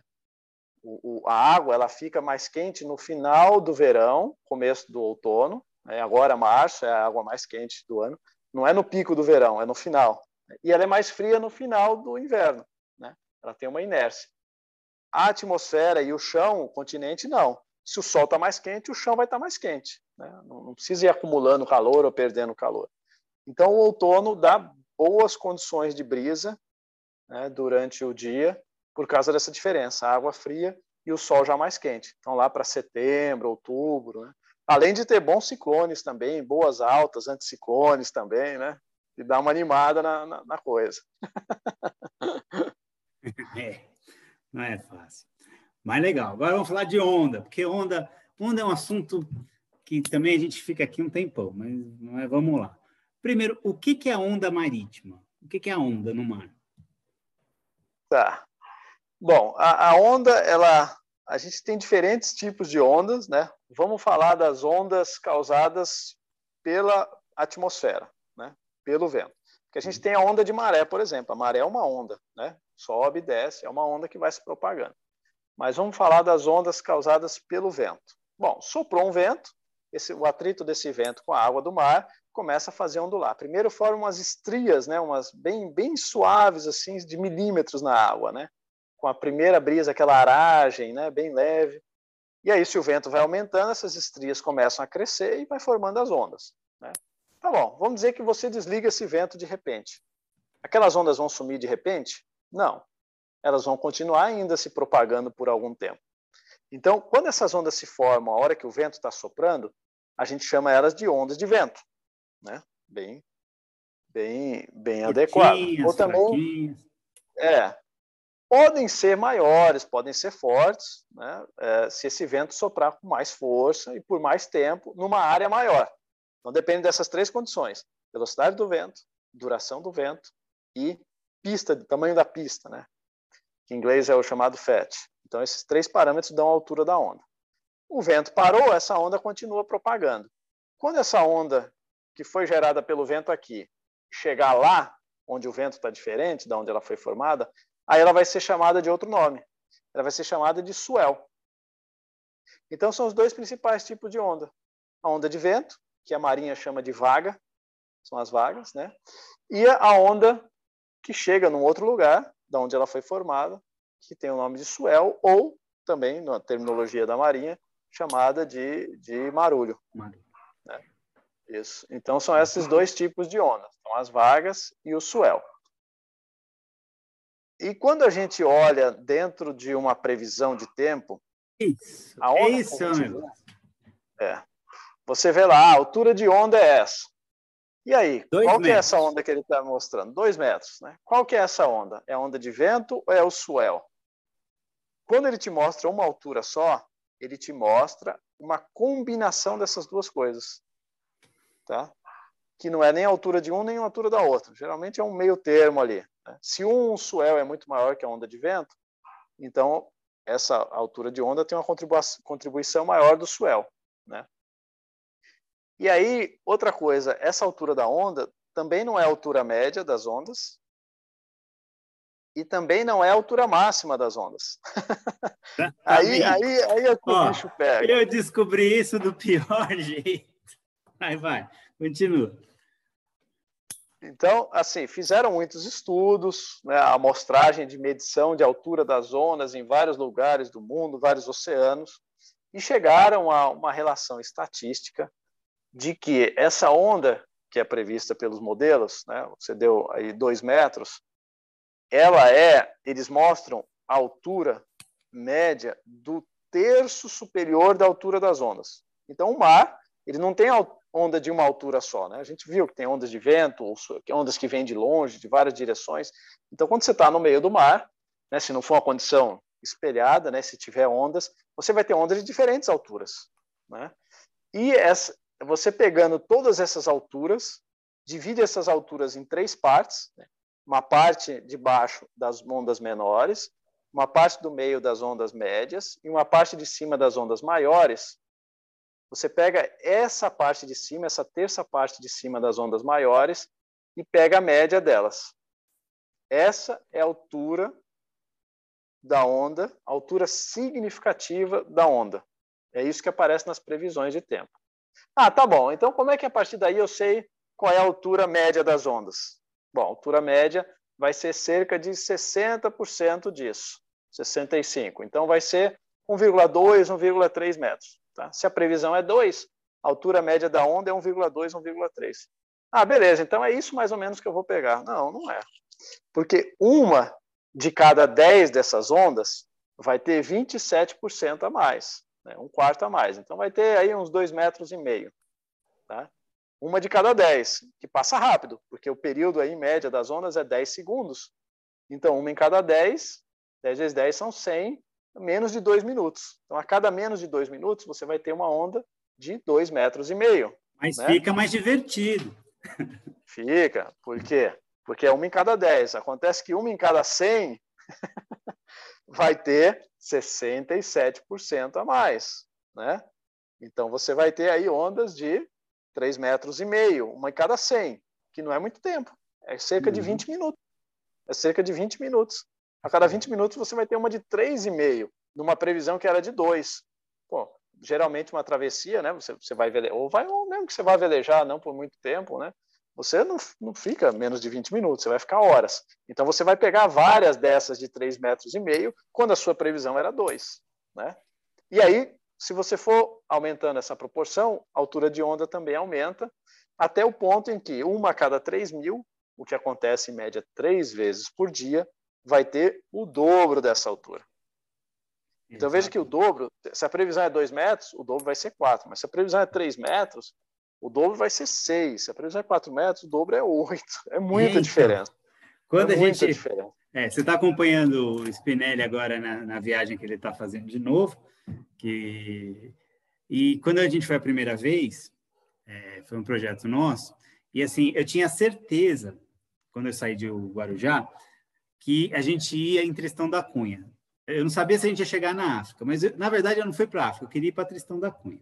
O, a água ela fica mais quente no final do verão, começo do outono. Né? Agora, março é a água mais quente do ano. Não é no pico do verão, é no final. E ela é mais fria no final do inverno. Né? Ela tem uma inércia. A atmosfera e o chão, o continente, não. se o sol está mais quente, o chão vai estar tá mais quente. Né? Não, não precisa ir acumulando calor ou perdendo calor. Então, o outono dá boas condições de brisa né, durante o dia por causa dessa diferença, a água fria e o sol já mais quente. Então, lá para setembro, outubro, né? além de ter bons ciclones também, boas altas, anticiclones também, né? E dá uma animada na, na, na coisa. é, não é fácil. Mas legal. Agora vamos falar de onda, porque onda, onda é um assunto que também a gente fica aqui um tempão, mas, mas vamos lá. Primeiro, o que, que é onda marítima? O que, que é onda no mar? Tá. Bom, a, a, onda, ela, a gente tem diferentes tipos de ondas, né? Vamos falar das ondas causadas pela atmosfera, né? Pelo vento. Porque a gente tem a onda de maré, por exemplo. A maré é uma onda, né? Sobe, desce, é uma onda que vai se propagando. Mas vamos falar das ondas causadas pelo vento. Bom, soprou um vento, esse, o atrito desse vento com a água do mar começa a fazer ondular. Primeiro forma umas estrias, né, umas bem, bem suaves, assim, de milímetros na água, né? Com a primeira brisa, aquela aragem, né, bem leve. E aí, se o vento vai aumentando, essas estrias começam a crescer e vai formando as ondas. Né? Tá bom, vamos dizer que você desliga esse vento de repente. Aquelas ondas vão sumir de repente? Não. Elas vão continuar ainda se propagando por algum tempo. Então, quando essas ondas se formam a hora que o vento está soprando, a gente chama elas de ondas de vento né? Bem, bem, bem adequado. Ou também, é, podem ser maiores, podem ser fortes, né? É, se esse vento soprar com mais força e por mais tempo numa área maior. Então depende dessas três condições: velocidade do vento, duração do vento e pista, tamanho da pista, né? Que em inglês é o chamado FET. Então esses três parâmetros dão a altura da onda. O vento parou, essa onda continua propagando. Quando essa onda que foi gerada pelo vento aqui chegar lá, onde o vento está diferente da onde ela foi formada, aí ela vai ser chamada de outro nome. Ela vai ser chamada de swell. Então são os dois principais tipos de onda. A onda de vento, que a marinha chama de vaga, são as vagas, né? E a onda que chega num outro lugar, da onde ela foi formada, que tem o nome de swell, ou também, na terminologia da marinha, chamada de, de marulho. marulho. Isso. Então são esses dois tipos de ondas, são as vagas e o swell. E quando a gente olha dentro de uma previsão de tempo, isso, a onda isso, continua, é. Você vê lá, a altura de onda é essa. E aí, Dois qual que é essa onda que ele está mostrando? Dois metros, né? Qual que é essa onda? É a onda de vento ou é o swell? Quando ele te mostra uma altura só, ele te mostra uma combinação dessas duas coisas tá? que não é nem a altura de um nem a altura da outra. Geralmente é um meio termo ali. Né? Se um swell é muito maior que a onda de vento, então essa altura de onda tem uma contribuição maior do swell. Né? E aí, outra coisa, essa altura da onda também não é a altura média das ondas e também não é a altura máxima das ondas. aí, aí, aí é que o bicho pega. Eu descobri isso do pior jeito. Vai, vai, continua. Então, assim, fizeram muitos estudos, né, a amostragem de medição de altura das ondas em vários lugares do mundo, vários oceanos, e chegaram a uma relação estatística de que essa onda que é prevista pelos modelos, né, você deu aí dois metros, ela é, eles mostram a altura média do terço superior da altura das ondas. Então, o mar, ele não tem onda de uma altura só. Né? A gente viu que tem ondas de vento, ondas que vêm de longe, de várias direções. Então, quando você está no meio do mar, né, se não for uma condição espelhada, né, se tiver ondas, você vai ter ondas de diferentes alturas. Né? E essa, você pegando todas essas alturas, divide essas alturas em três partes: né? uma parte de baixo das ondas menores, uma parte do meio das ondas médias e uma parte de cima das ondas maiores, você pega essa parte de cima, essa terça parte de cima das ondas maiores e pega a média delas. Essa é a altura da onda, a altura significativa da onda. É isso que aparece nas previsões de tempo. Ah, tá bom. Então, como é que a partir daí eu sei qual é a altura média das ondas? Bom, a altura média vai ser cerca de 60% disso, 65%. Então, vai ser 1,2, 1,3 metros. Tá? Se a previsão é 2, a altura média da onda é 1,2, 1,3. Ah, beleza, então é isso mais ou menos que eu vou pegar. Não, não é. Porque uma de cada 10 dessas ondas vai ter 27% a mais, né? um quarto a mais. Então vai ter aí uns 2 metros e meio. Tá? Uma de cada 10, que passa rápido, porque o período aí, média das ondas é 10 segundos. Então, uma em cada 10, 10 vezes 10 são 100, menos de 2 minutos. Então, a cada menos de 2 minutos, você vai ter uma onda de 2 metros e meio. Mas né? fica mais divertido. Fica. Por quê? Porque é uma em cada 10. Acontece que uma em cada 100 vai ter 67% a mais, né? Então, você vai ter aí ondas de 3 metros e meio, uma em cada 100, que não é muito tempo. É cerca de 20 uhum. minutos. É cerca de 20 minutos. A cada 20 minutos você vai ter uma de 3,5, numa previsão que era de 2. Pô, geralmente uma travessia, né? Você, você vai velejar, ou vai, ou mesmo que você vai velejar, não por muito tempo, né? Você não, não fica menos de 20 minutos, você vai ficar horas. Então você vai pegar várias dessas de 3 metros e meio, quando a sua previsão era 2, né? E aí, se você for aumentando essa proporção, a altura de onda também aumenta, até o ponto em que uma a cada 3 mil, o que acontece em média três vezes por dia, vai ter o dobro dessa altura. Então veja que o dobro, se a previsão é 2 metros, o dobro vai ser 4. Mas se a previsão é 3 metros, o dobro vai ser 6. Se a previsão é 4 metros, o dobro é 8. É muita então, diferença. Quando é a gente. Diferença. É, você está acompanhando o Spinelli agora na, na viagem que ele está fazendo de novo. Que... E quando a gente foi a primeira vez, é, foi um projeto nosso, e assim, eu tinha certeza, quando eu saí de Guarujá, que a gente ia em Tristão da Cunha. Eu não sabia se a gente ia chegar na África, mas na verdade eu não fui para a África, eu queria ir para Tristão da Cunha.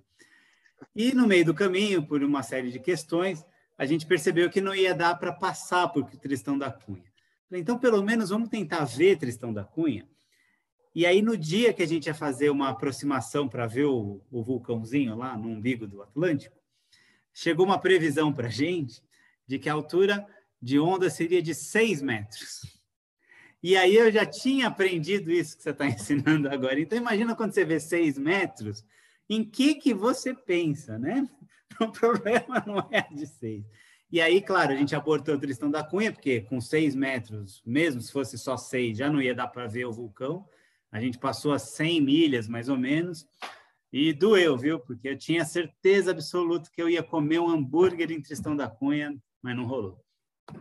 E no meio do caminho, por uma série de questões, a gente percebeu que não ia dar para passar por Tristão da Cunha. Então, pelo menos, vamos tentar ver Tristão da Cunha. E aí, no dia que a gente ia fazer uma aproximação para ver o, o vulcãozinho lá no umbigo do Atlântico, chegou uma previsão para a gente de que a altura de onda seria de 6 metros. E aí eu já tinha aprendido isso que você está ensinando agora. Então imagina quando você vê seis metros, em que que você pensa, né? O problema não é de seis. E aí, claro, a gente abortou o Tristão da Cunha, porque com seis metros, mesmo se fosse só seis, já não ia dar para ver o vulcão. A gente passou a 100 milhas, mais ou menos, e doeu, viu? Porque eu tinha certeza absoluta que eu ia comer um hambúrguer em Tristão da Cunha, mas não rolou.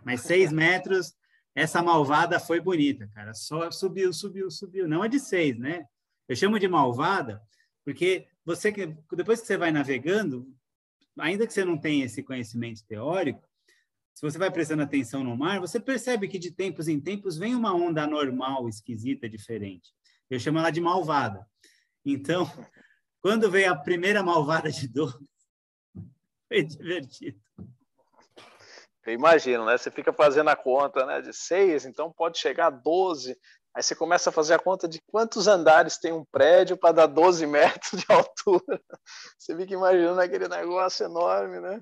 Mas seis metros essa malvada foi bonita, cara. Só subiu, subiu, subiu. Não é de seis, né? Eu chamo de malvada porque você que depois que você vai navegando, ainda que você não tenha esse conhecimento teórico, se você vai prestando atenção no mar, você percebe que de tempos em tempos vem uma onda anormal, esquisita, diferente. Eu chamo ela de malvada. Então, quando veio a primeira malvada de dor, foi divertido. Eu imagino, né? Você fica fazendo a conta né, de seis, então pode chegar a 12. Aí você começa a fazer a conta de quantos andares tem um prédio para dar 12 metros de altura. Você fica imaginando aquele negócio enorme, né?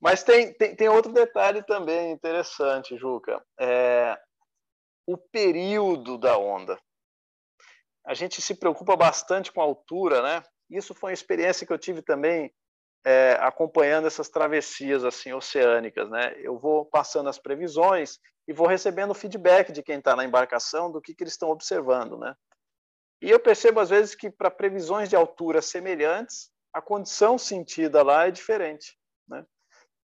Mas tem, tem, tem outro detalhe também interessante, Juca. É o período da onda. A gente se preocupa bastante com a altura, né? Isso foi uma experiência que eu tive também é, acompanhando essas travessias assim oceânicas, né? Eu vou passando as previsões e vou recebendo feedback de quem está na embarcação do que, que eles estão observando, né? E eu percebo às vezes que para previsões de altura semelhantes, a condição sentida lá é diferente, né?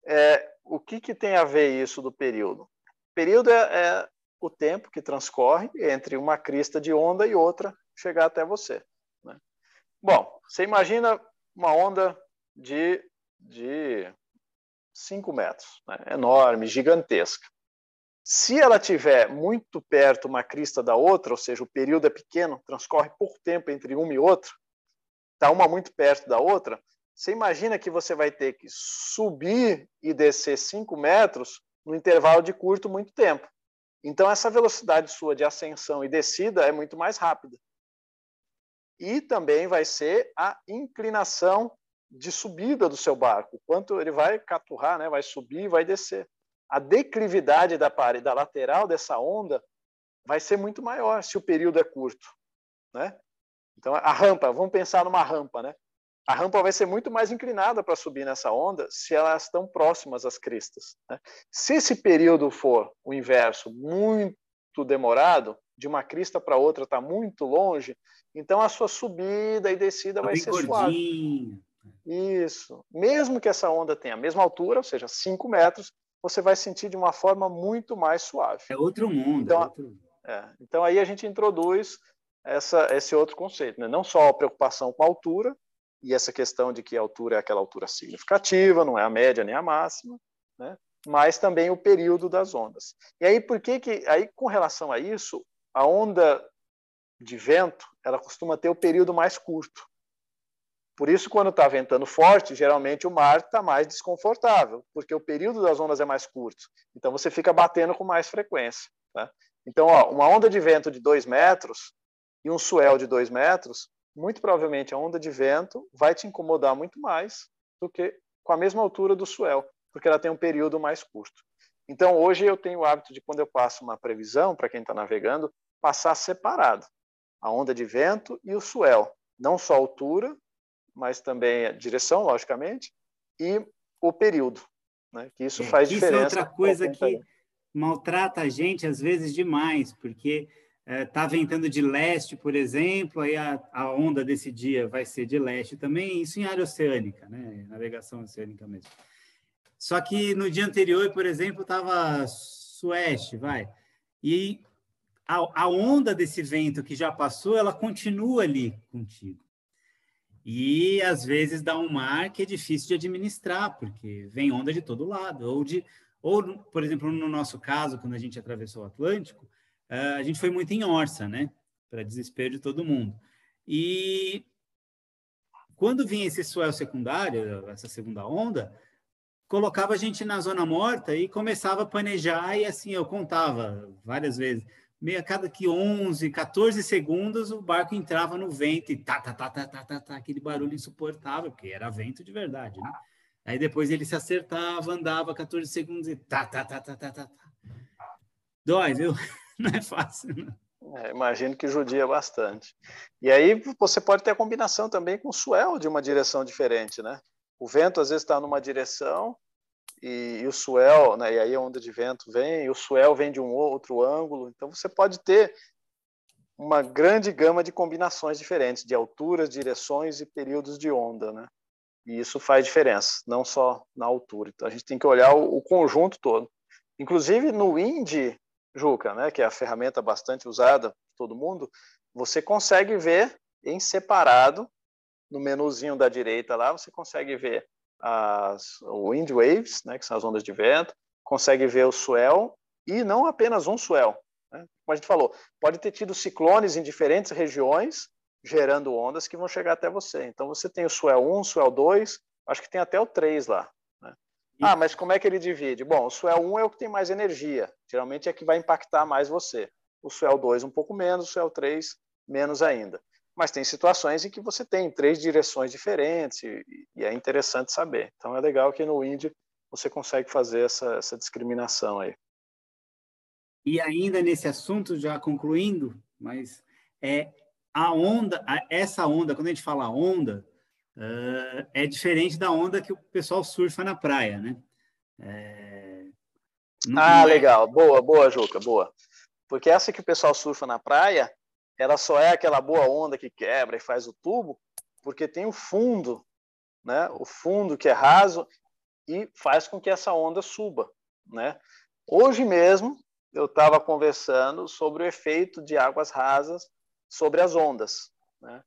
É, o que, que tem a ver isso do período? O período é, é o tempo que transcorre entre uma crista de onda e outra chegar até você. Né? Bom, você imagina uma onda de, de 5 metros, né? enorme, gigantesca. Se ela tiver muito perto uma crista da outra, ou seja, o período é pequeno, transcorre pouco tempo entre uma e outra, está uma muito perto da outra, você imagina que você vai ter que subir e descer 5 metros no intervalo de curto muito tempo. Então, essa velocidade sua de ascensão e descida é muito mais rápida. E também vai ser a inclinação de subida do seu barco, quanto ele vai caturrar, né, vai subir e vai descer. A declividade da parede, da lateral dessa onda vai ser muito maior se o período é curto, né? Então, a rampa, vamos pensar numa rampa, né? A rampa vai ser muito mais inclinada para subir nessa onda se elas estão próximas às cristas. Né? Se esse período for o inverso, muito demorado, de uma crista para outra está muito longe, então a sua subida e descida tá vai ser gordinho. suave. Isso. Mesmo que essa onda tenha a mesma altura, ou seja, 5 metros, você vai sentir de uma forma muito mais suave. É outro mundo. Então, é outro... É, então aí a gente introduz essa, esse outro conceito, né? não só a preocupação com a altura, e essa questão de que a altura é aquela altura significativa, não é a média nem a máxima, né? mas também o período das ondas. E aí, por que que, aí com relação a isso, a onda de vento, ela costuma ter o período mais curto. Por isso, quando está ventando forte, geralmente o mar está mais desconfortável, porque o período das ondas é mais curto. Então, você fica batendo com mais frequência. Tá? Então, ó, uma onda de vento de 2 metros e um swell de 2 metros, muito provavelmente a onda de vento vai te incomodar muito mais do que com a mesma altura do swell, porque ela tem um período mais curto. Então, hoje eu tenho o hábito de, quando eu passo uma previsão, para quem está navegando, passar separado a onda de vento e o swell. Não só a altura, mas também a direção, logicamente, e o período. Né? Que isso é, faz isso diferença. Isso é outra coisa que maltrata a gente, às vezes, demais, porque está é, ventando de leste, por exemplo, aí a, a, onda desse dia vai ser de leste também, isso em área oceânica, né? navegação oceânica mesmo. Só que no dia anterior, por exemplo, estava sueste, vai, e a, a onda desse vento que já passou, ela continua ali contigo. E às vezes dá um mar que é difícil de administrar, porque vem onda de todo lado. Ou, de, ou por exemplo, no nosso caso, quando a gente atravessou o Atlântico, uh, a gente foi muito em orça, né? Para desespero de todo mundo. E quando vinha esse swell secundário, essa segunda onda, colocava a gente na zona morta e começava a planejar, e assim eu contava várias vezes meio a cada que 11, 14 segundos o barco entrava no vento e tá, tá, tá, tá, tá, tá, tá, aquele barulho insuportável, porque era vento de verdade, né? Aí depois ele se acertava, andava 14 segundos e tá, tá, tá, tá, tá, tá. Dói, viu? Não é fácil, né? É, imagino que judia bastante. E aí você pode ter a combinação também com o swell de uma direção diferente, né? O vento às vezes está numa direção e, e, o swell, né, e aí a onda de vento vem, e o swell vem de um outro ângulo. Então você pode ter uma grande gama de combinações diferentes de alturas, direções e períodos de onda, né? E isso faz diferença, não só na altura. Então a gente tem que olhar o, o conjunto todo. Inclusive no Wind, Juca, né, que é a ferramenta bastante usada por todo mundo, você consegue ver em separado no menuzinho da direita lá, você consegue ver as wind waves, né, que são as ondas de vento, consegue ver o swell e não apenas um swell. Né? Como a gente falou, pode ter tido ciclones em diferentes regiões gerando ondas que vão chegar até você. Então você tem o swell 1, swell 2, acho que tem até o 3 lá. Né? Ah, mas como é que ele divide? Bom, o swell 1 é o que tem mais energia, geralmente é que vai impactar mais você. O swell 2 um pouco menos, o swell 3 menos ainda mas tem situações em que você tem três direções diferentes e, e é interessante saber. Então é legal que no Wind você consegue fazer essa, essa discriminação aí. E ainda nesse assunto, já concluindo, mas é a onda, essa onda, quando a gente fala onda, uh, é diferente da onda que o pessoal surfa na praia, né? É... ah, é... legal. Boa, boa, Juca, boa. Porque essa que o pessoal surfa na praia, ela só é aquela boa onda que quebra e faz o tubo, porque tem o fundo, né? O fundo que é raso e faz com que essa onda suba, né? Hoje mesmo eu estava conversando sobre o efeito de águas rasas sobre as ondas, né?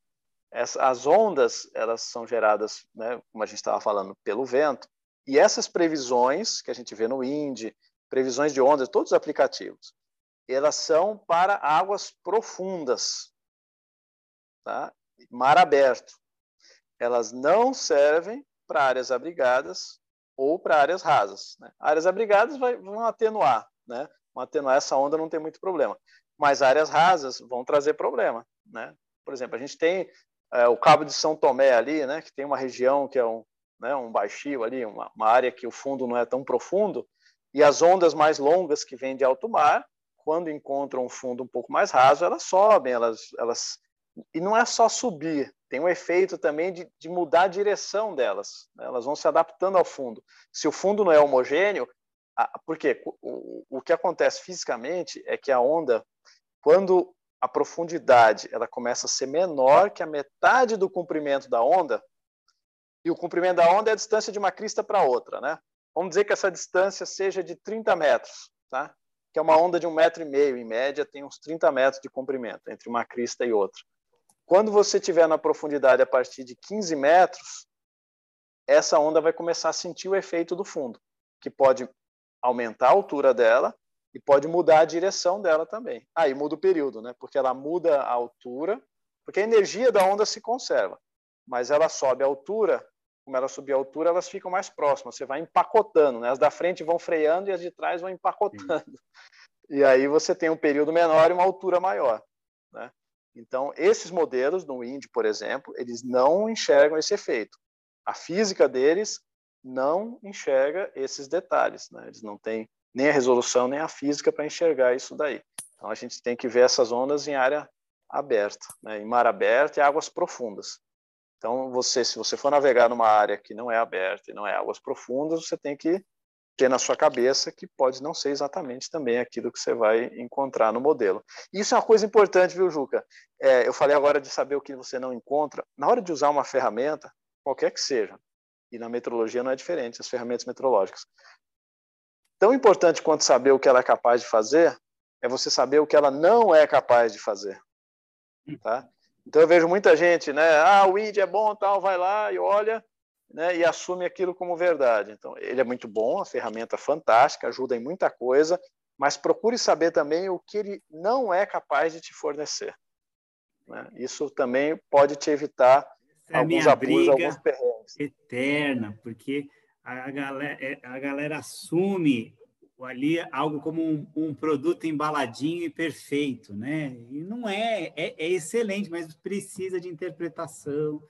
as ondas elas são geradas, né, como a gente estava falando, pelo vento. E essas previsões que a gente vê no INDE, previsões de ondas, todos os aplicativos, elas são para águas profundas, tá? mar aberto. Elas não servem para áreas abrigadas ou para áreas rasas. Né? Áreas abrigadas vai, vão atenuar, né? vão atenuar essa onda, não tem muito problema. Mas áreas rasas vão trazer problema. Né? Por exemplo, a gente tem é, o Cabo de São Tomé ali, né? que tem uma região que é um, né, um baixio ali, uma, uma área que o fundo não é tão profundo, e as ondas mais longas que vêm de alto mar quando encontram um fundo um pouco mais raso, elas sobem, elas, elas E não é só subir, tem um efeito também de, de mudar a direção delas. Né? Elas vão se adaptando ao fundo. Se o fundo não é homogêneo, a, porque o, o que acontece fisicamente é que a onda, quando a profundidade ela começa a ser menor que a metade do comprimento da onda, e o comprimento da onda é a distância de uma crista para outra, né? Vamos dizer que essa distância seja de 30 metros, tá? Que é uma onda de um metro e meio, em média, tem uns 30 metros de comprimento entre uma crista e outra. Quando você estiver na profundidade a partir de 15 metros, essa onda vai começar a sentir o efeito do fundo, que pode aumentar a altura dela e pode mudar a direção dela também. Aí muda o período, né? Porque ela muda a altura, porque a energia da onda se conserva, mas ela sobe a altura. Como ela subir a altura, elas ficam mais próximas. Você vai empacotando, né? As da frente vão freando e as de trás vão empacotando. E aí você tem um período menor e uma altura maior, né? Então, esses modelos no Wind, por exemplo, eles não enxergam esse efeito. A física deles não enxerga esses detalhes, né? Eles não têm nem a resolução nem a física para enxergar isso daí. Então, a gente tem que ver essas ondas em área aberta, né? em mar aberto e águas profundas. Então, você, se você for navegar numa área que não é aberta e não é águas profundas, você tem que ter na sua cabeça que pode não ser exatamente também aquilo que você vai encontrar no modelo. Isso é uma coisa importante, viu, Juca? É, eu falei agora de saber o que você não encontra. Na hora de usar uma ferramenta, qualquer que seja, e na metrologia não é diferente, as ferramentas metrológicas. Tão importante quanto saber o que ela é capaz de fazer, é você saber o que ela não é capaz de fazer. Tá? Então eu vejo muita gente, né? Ah, o wind é bom, tal, vai lá e olha, né, e assume aquilo como verdade. Então, ele é muito bom, a ferramenta fantástica, ajuda em muita coisa, mas procure saber também o que ele não é capaz de te fornecer. Né? Isso também pode te evitar Essa alguns é abusos, alguns perrengues. Eterna, porque a galera, é, a galera assume ali algo como um, um, produto embaladinho e perfeito, né? E não é, é, é excelente, mas precisa de interpretação,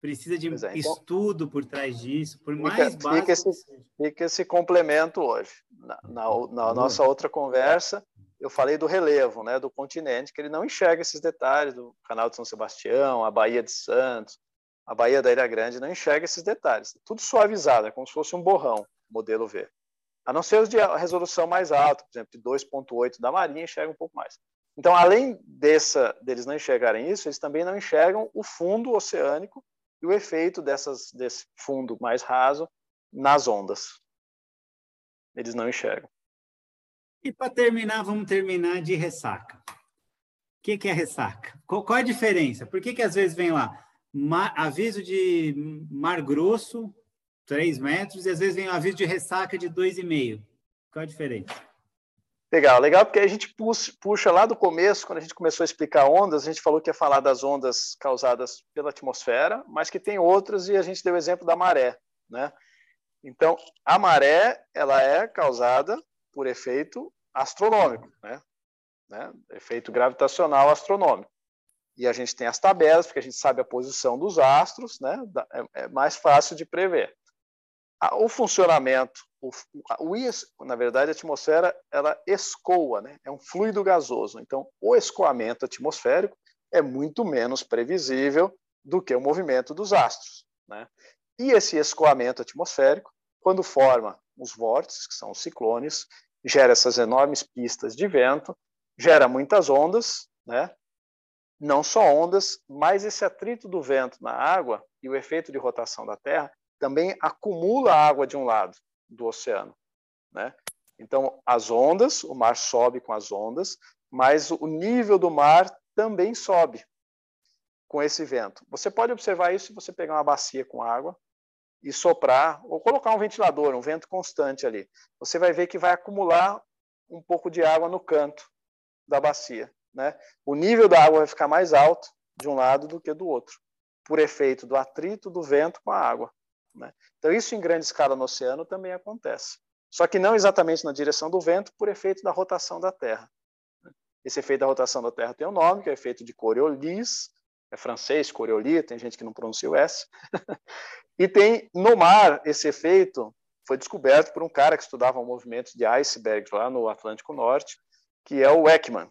precisa de é, então, estudo por trás disso, por fica, mais básico. Fica esse, fica esse complemento hoje. Na, na, na nossa outra conversa, eu falei do relevo, né, do continente, que ele não enxerga esses detalhes do Canal de São Sebastião, a Baía de Santos, a Baía da Ilha Grande, não enxerga esses detalhes. Tudo suavizado, é como se fosse um borrão, modelo V. A não ser os de resolução mais alta, por exemplo, de 2.8 da Marinha, enxerga um pouco mais. Então, além dessa, deles não enxergarem isso, eles também não enxergam o fundo oceânico e o efeito dessas, desse fundo mais raso nas ondas. Eles não enxergam. E para terminar, vamos terminar de ressaca. O que, que é ressaca? Qual, qual, é a diferença? Por que, que às vezes vem lá mar, aviso de mar grosso, 3 metros, e às vezes vem um aviso de ressaca de 2,5? Qual a diferença? Legal, legal, porque a gente puxa lá do começo, quando a gente começou a explicar ondas, a gente falou que ia falar das ondas causadas pela atmosfera, mas que tem outras e a gente deu o exemplo da maré, né? Então, a maré, ela é causada por efeito astronômico, né? né? Efeito gravitacional astronômico. E a gente tem as tabelas, porque a gente sabe a posição dos astros, né? É, é mais fácil de prever. O funcionamento o, o, na verdade, a atmosfera ela escoa, né? é um fluido gasoso. Então, o escoamento atmosférico é muito menos previsível do que o movimento dos astros. Né? E esse escoamento atmosférico, quando forma os vórtices, que são os ciclones, gera essas enormes pistas de vento, gera muitas ondas, né? não só ondas, mas esse atrito do vento na água e o efeito de rotação da Terra também acumula água de um lado do oceano, né? Então, as ondas, o mar sobe com as ondas, mas o nível do mar também sobe com esse vento. Você pode observar isso se você pegar uma bacia com água e soprar, ou colocar um ventilador, um vento constante ali. Você vai ver que vai acumular um pouco de água no canto da bacia. Né? O nível da água vai ficar mais alto de um lado do que do outro, por efeito do atrito do vento com a água. Né? Então, isso em grande escala no oceano também acontece. Só que não exatamente na direção do vento, por efeito da rotação da Terra. Né? Esse efeito da rotação da Terra tem um nome, que é o efeito de Coriolis, é francês, Coriolis, tem gente que não pronuncia o S. e tem no mar esse efeito, foi descoberto por um cara que estudava movimentos de icebergs lá no Atlântico Norte, que é o Ekman.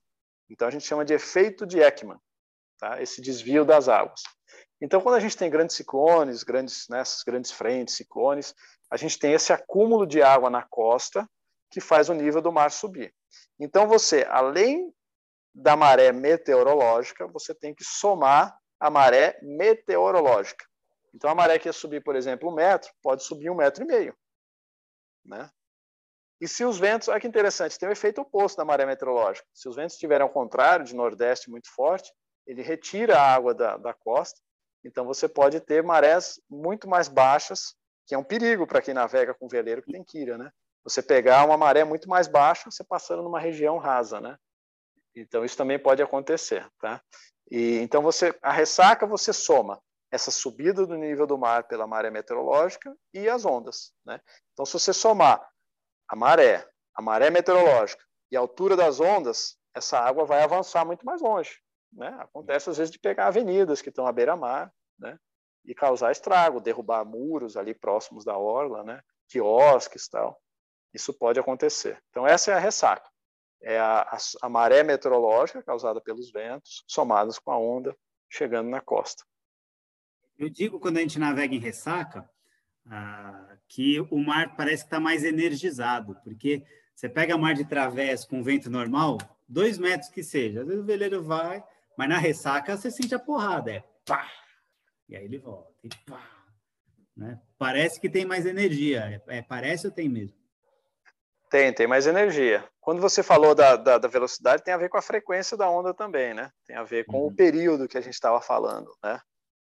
Então a gente chama de efeito de Ekman. Tá? esse desvio das águas. Então, quando a gente tem grandes ciclones, grandes, nessas né, grandes frentes, ciclones, a gente tem esse acúmulo de água na costa que faz o nível do mar subir. Então, você, além da maré meteorológica, você tem que somar a maré meteorológica. Então, a maré que ia subir, por exemplo, um metro, pode subir um metro e meio. Né? E se os ventos, olha que interessante, tem o um efeito oposto da maré meteorológica. Se os ventos estiverem ao contrário, de nordeste muito forte, ele retira a água da, da costa, então você pode ter marés muito mais baixas, que é um perigo para quem navega com veleiro que tem quilha, né? Você pegar uma maré muito mais baixa, você passando numa região rasa, né? Então isso também pode acontecer, tá? E então você a ressaca você soma essa subida do nível do mar pela maré meteorológica e as ondas. Né? Então, se você somar a maré, a maré meteorológica e a altura das ondas, essa água vai avançar muito mais longe. Né? Acontece, às vezes, de pegar avenidas que estão à beira-mar né? e causar estrago, derrubar muros ali próximos da orla, né? quiosques tal. Isso pode acontecer. Então, essa é a ressaca. É a, a, a maré meteorológica causada pelos ventos, somadas com a onda chegando na costa. Eu digo quando a gente navega em ressaca ah, que o mar parece que está mais energizado, porque você pega mar de través com vento normal, dois metros que seja, às vezes o veleiro vai, mas na ressaca você sente a porrada, é pá, e aí ele volta, e pá, né? Parece que tem mais energia, é, é, parece ou tem mesmo? Tem, tem mais energia. Quando você falou da, da, da, velocidade, tem a ver com a frequência da onda também, né? Tem a ver com uhum. o período que a gente estava falando, né?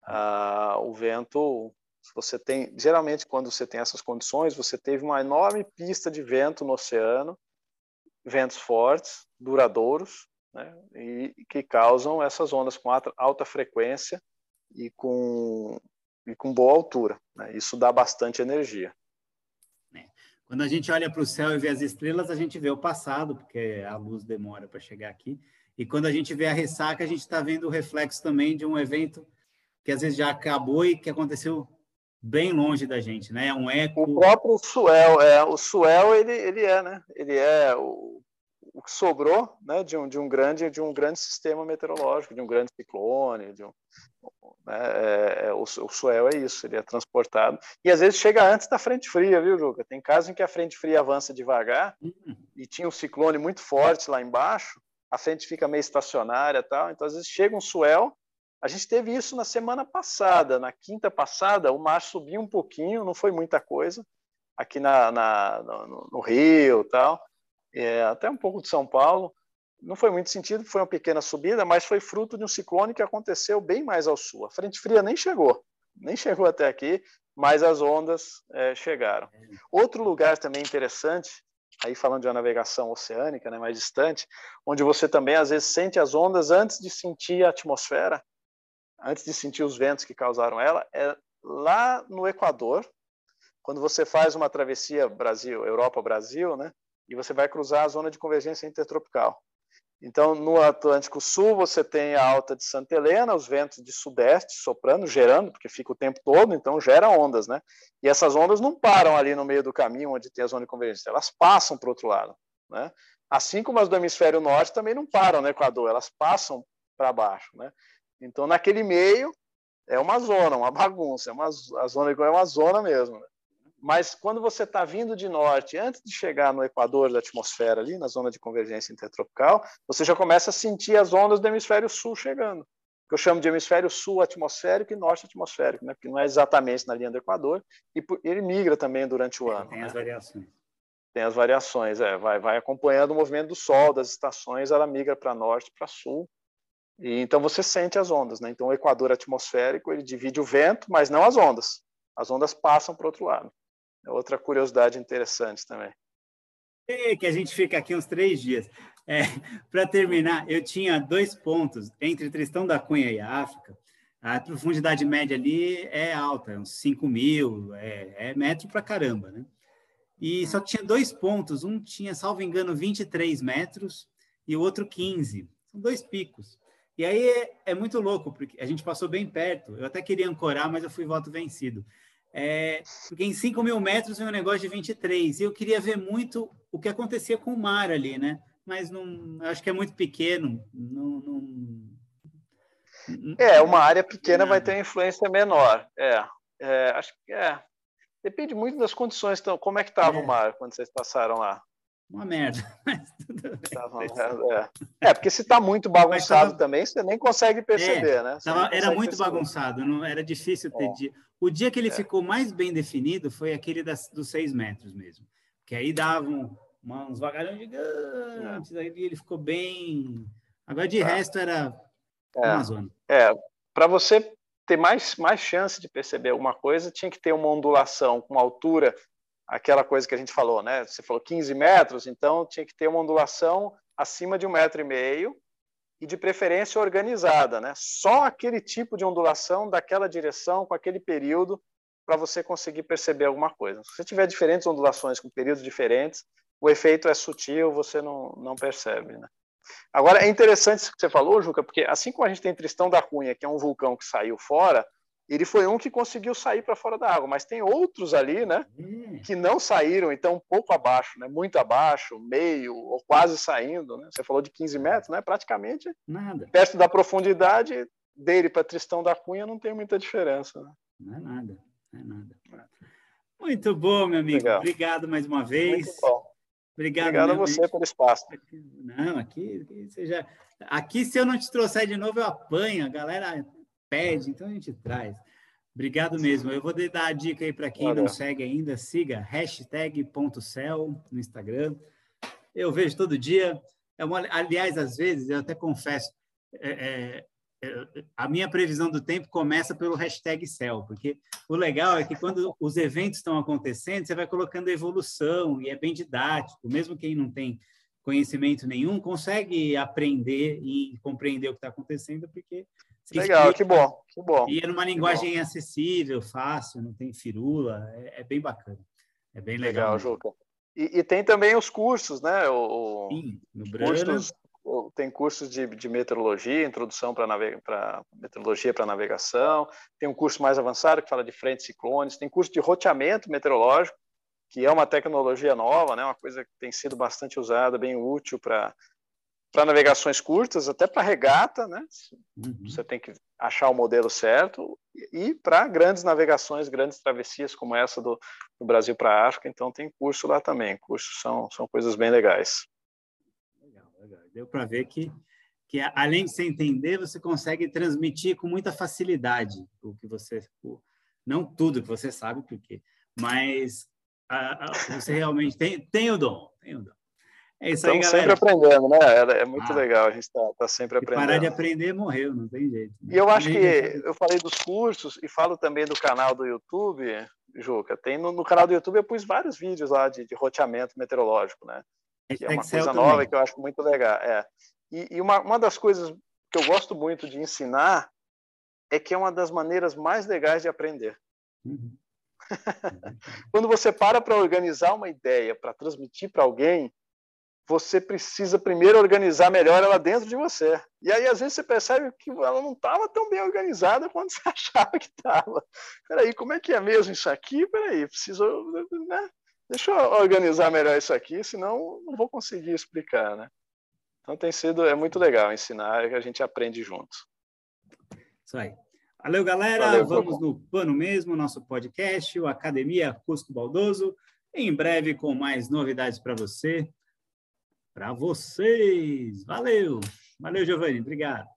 Ah, o vento, você tem, geralmente quando você tem essas condições, você teve uma enorme pista de vento no oceano, ventos fortes, duradouros, né, e que causam essas ondas com alta, frequência e com, e com boa altura. Né? Isso dá bastante energia. É. Quando a gente olha para o céu e vê as estrelas, a gente vê o passado, porque a luz demora para chegar aqui. E quando a gente vê a ressaca, a gente está vendo o reflexo também de um evento que às vezes já acabou e que aconteceu bem longe da gente, né? É um eco. O próprio Suel, é, o Suel ele, ele é, né? Ele é o, o que sobrou, né? De um, de um grande de um grande sistema meteorológico, de um grande ciclone, de um, né? é, é, o, o Suel é isso, ele é transportado e às vezes chega antes da frente fria, viu, Juca? Tem casos em que a frente fria avança devagar uhum. e tinha um ciclone muito forte lá embaixo, a frente fica meio estacionária, tal. Então às vezes chega um Suel a gente teve isso na semana passada, na quinta passada, o mar subiu um pouquinho, não foi muita coisa, aqui na, na no, no, Rio tal, é, até um pouco de São Paulo. Não foi muito sentido, foi uma pequena subida, mas foi fruto de um ciclone que aconteceu bem mais ao sul. A frente fria nem chegou, nem chegou até aqui, mas as ondas é, chegaram. Outro lugar também interessante, aí falando de uma navegação oceânica, né, mais distante, onde você também às vezes sente as ondas antes de sentir a atmosfera, antes de sentir os ventos que causaram ela, é lá no Equador, quando você faz uma travessia Brasil, Europa-Brasil, né? E você vai cruzar a zona de convergência intertropical. Então, no Atlântico Sul, você tem a alta de Santa Helena, os ventos de sudeste soprando, gerando, porque fica o tempo todo, então gera ondas, né? E essas ondas não param ali no meio do caminho onde tem a zona de convergência, elas passam para o outro lado, né? Assim como as do hemisfério norte também não param no Equador, elas passam para baixo, né? Então, naquele meio, é uma zona, uma bagunça, é uma, a zona é uma zona mesmo. Né? Mas quando você está vindo de norte, antes de chegar no equador da atmosfera, ali na zona de convergência intertropical, você já começa a sentir as ondas do hemisfério sul chegando. Que eu chamo de hemisfério sul atmosférico e norte atmosférico, né? porque não é exatamente na linha do equador, e ele migra também durante o ano. Tem né? as variações. Tem as variações, é, vai, vai acompanhando o movimento do Sol, das estações, ela migra para norte, para sul, e, então você sente as ondas, né? Então o equador atmosférico ele divide o vento, mas não as ondas. As ondas passam para o outro lado. É outra curiosidade interessante também. E que a gente fica aqui uns três dias. É, para terminar, eu tinha dois pontos entre Tristão da Cunha e a África. A profundidade média ali é alta, é uns 5 mil, é, é metro para caramba, né? E só tinha dois pontos, um tinha, salvo engano, 23 metros e o outro 15. São dois picos. E aí é, é, muito louco, porque a gente passou bem perto. Eu até queria ancorar, mas eu fui voto vencido. É, porque em 5 mil metros é um negócio de 23. E eu queria ver muito o que acontecia com o mar ali, né? Mas não, acho que é muito pequeno. Não, não... É, uma área pequena vai ter uma influência menor. É, é acho que é. Depende muito das condições. Então, como é que estava é. o mar quando vocês passaram lá? Uma merda. é. é, porque se está muito bagunçado tava... também, você nem consegue perceber, é, né? Tava, era muito perceber. bagunçado, não era difícil ter dia. O dia que ele ficou mais bem definido foi aquele das, dos seis metros mesmo. Que aí davam uma, uns vagalhões gigantes, aí ele ficou bem. Agora de tá. resto era é, Amazônia. É, para você ter mais, mais chance de perceber alguma coisa, tinha que ter uma ondulação com altura, aquela coisa que a gente falou, né? Você falou 15 metros, então tinha que ter uma ondulação acima de um metro e meio e de preferência organizada, né? Só aquele tipo de ondulação daquela direção com aquele período para você conseguir perceber alguma coisa. Se você tiver diferentes ondulações com períodos diferentes, o efeito é sutil, você não, não percebe, né? Agora, é interessante isso que você falou, Juca, porque assim como a gente tem Tristão da Cunha, que é um vulcão que saiu fora, ele foi um que conseguiu sair para fora da água, mas tem outros ali, né, hum. que não saíram, então um pouco abaixo, né, muito abaixo, meio ou quase saindo, né? Você falou de 15 metros, né? Praticamente nada. Perto da profundidade dele para Tristão da Cunha não tem muita diferença, né? Não é nada, não é nada. Muito bom, meu amigo. Legal. Obrigado mais uma vez. Muito bom. Obrigado, Obrigado a você pelo espaço. Não, aqui, aqui, você já... aqui, se eu não te trouxer de novo, eu apanho, a galera pede, então a gente traz. Obrigado mesmo. Eu vou dar a dica aí para quem Valeu. não segue ainda, siga hashtag.cel no Instagram. Eu vejo todo dia. É uma, aliás, às vezes, eu até confesso, é, é, a minha previsão do tempo começa pelo hashtag céu, porque o legal é que quando os eventos estão acontecendo, você vai colocando evolução e é bem didático, mesmo quem não tem conhecimento nenhum consegue aprender e compreender o que está acontecendo, porque legal, explica, que bom, que bom. E é numa linguagem acessível, fácil, não tem firula, é, é bem bacana, é bem legal. Legal, Juca. E, e, tem também os cursos, né? O, Sim, no cursos, tem cursos de, de meteorologia, introdução para navega, meteorologia para navegação, tem um curso mais avançado que fala de frentes ciclones, tem curso de roteamento meteorológico, que é uma tecnologia nova, né, uma coisa que tem sido bastante usada, bem útil para para navegações curtas, até para regata, né? Uhum. Você tem que achar o modelo certo e para grandes navegações, grandes travessias como essa do, do Brasil para a África, então tem curso lá também. Cursos são são coisas bem legais. Deu para ver que, que, além de você entender, você consegue transmitir com muita facilidade o que você. O, não tudo que você sabe, porque, mas a, a, você realmente tem, tem o dom. Tem o dom. É isso Estamos aí, sempre aprendendo, né? É, é muito ah, legal, a gente está tá sempre aprendendo. Parar de aprender, morreu, não tem jeito. Né? E eu acho que eu falei dos cursos e falo também do canal do YouTube, Juca. Tem no, no canal do YouTube eu pus vários vídeos lá de, de roteamento meteorológico, né? que é uma Excel coisa também. nova que eu acho muito legal. É. E, e uma, uma das coisas que eu gosto muito de ensinar é que é uma das maneiras mais legais de aprender. Uhum. Quando você para para organizar uma ideia, para transmitir para alguém, você precisa primeiro organizar melhor ela dentro de você. E aí, às vezes, você percebe que ela não estava tão bem organizada quanto você achava que estava. Peraí, como é que é mesmo isso aqui? Peraí, preciso. Né? deixa eu organizar melhor isso aqui, senão não vou conseguir explicar, né? Então tem sido, é muito legal ensinar, a gente aprende junto. Isso aí. Valeu, galera. Valeu, Vamos no Pano Mesmo, nosso podcast, o Academia Cusco Baldoso. Em breve com mais novidades para você. Para vocês. Valeu. Valeu, Giovanni. Obrigado.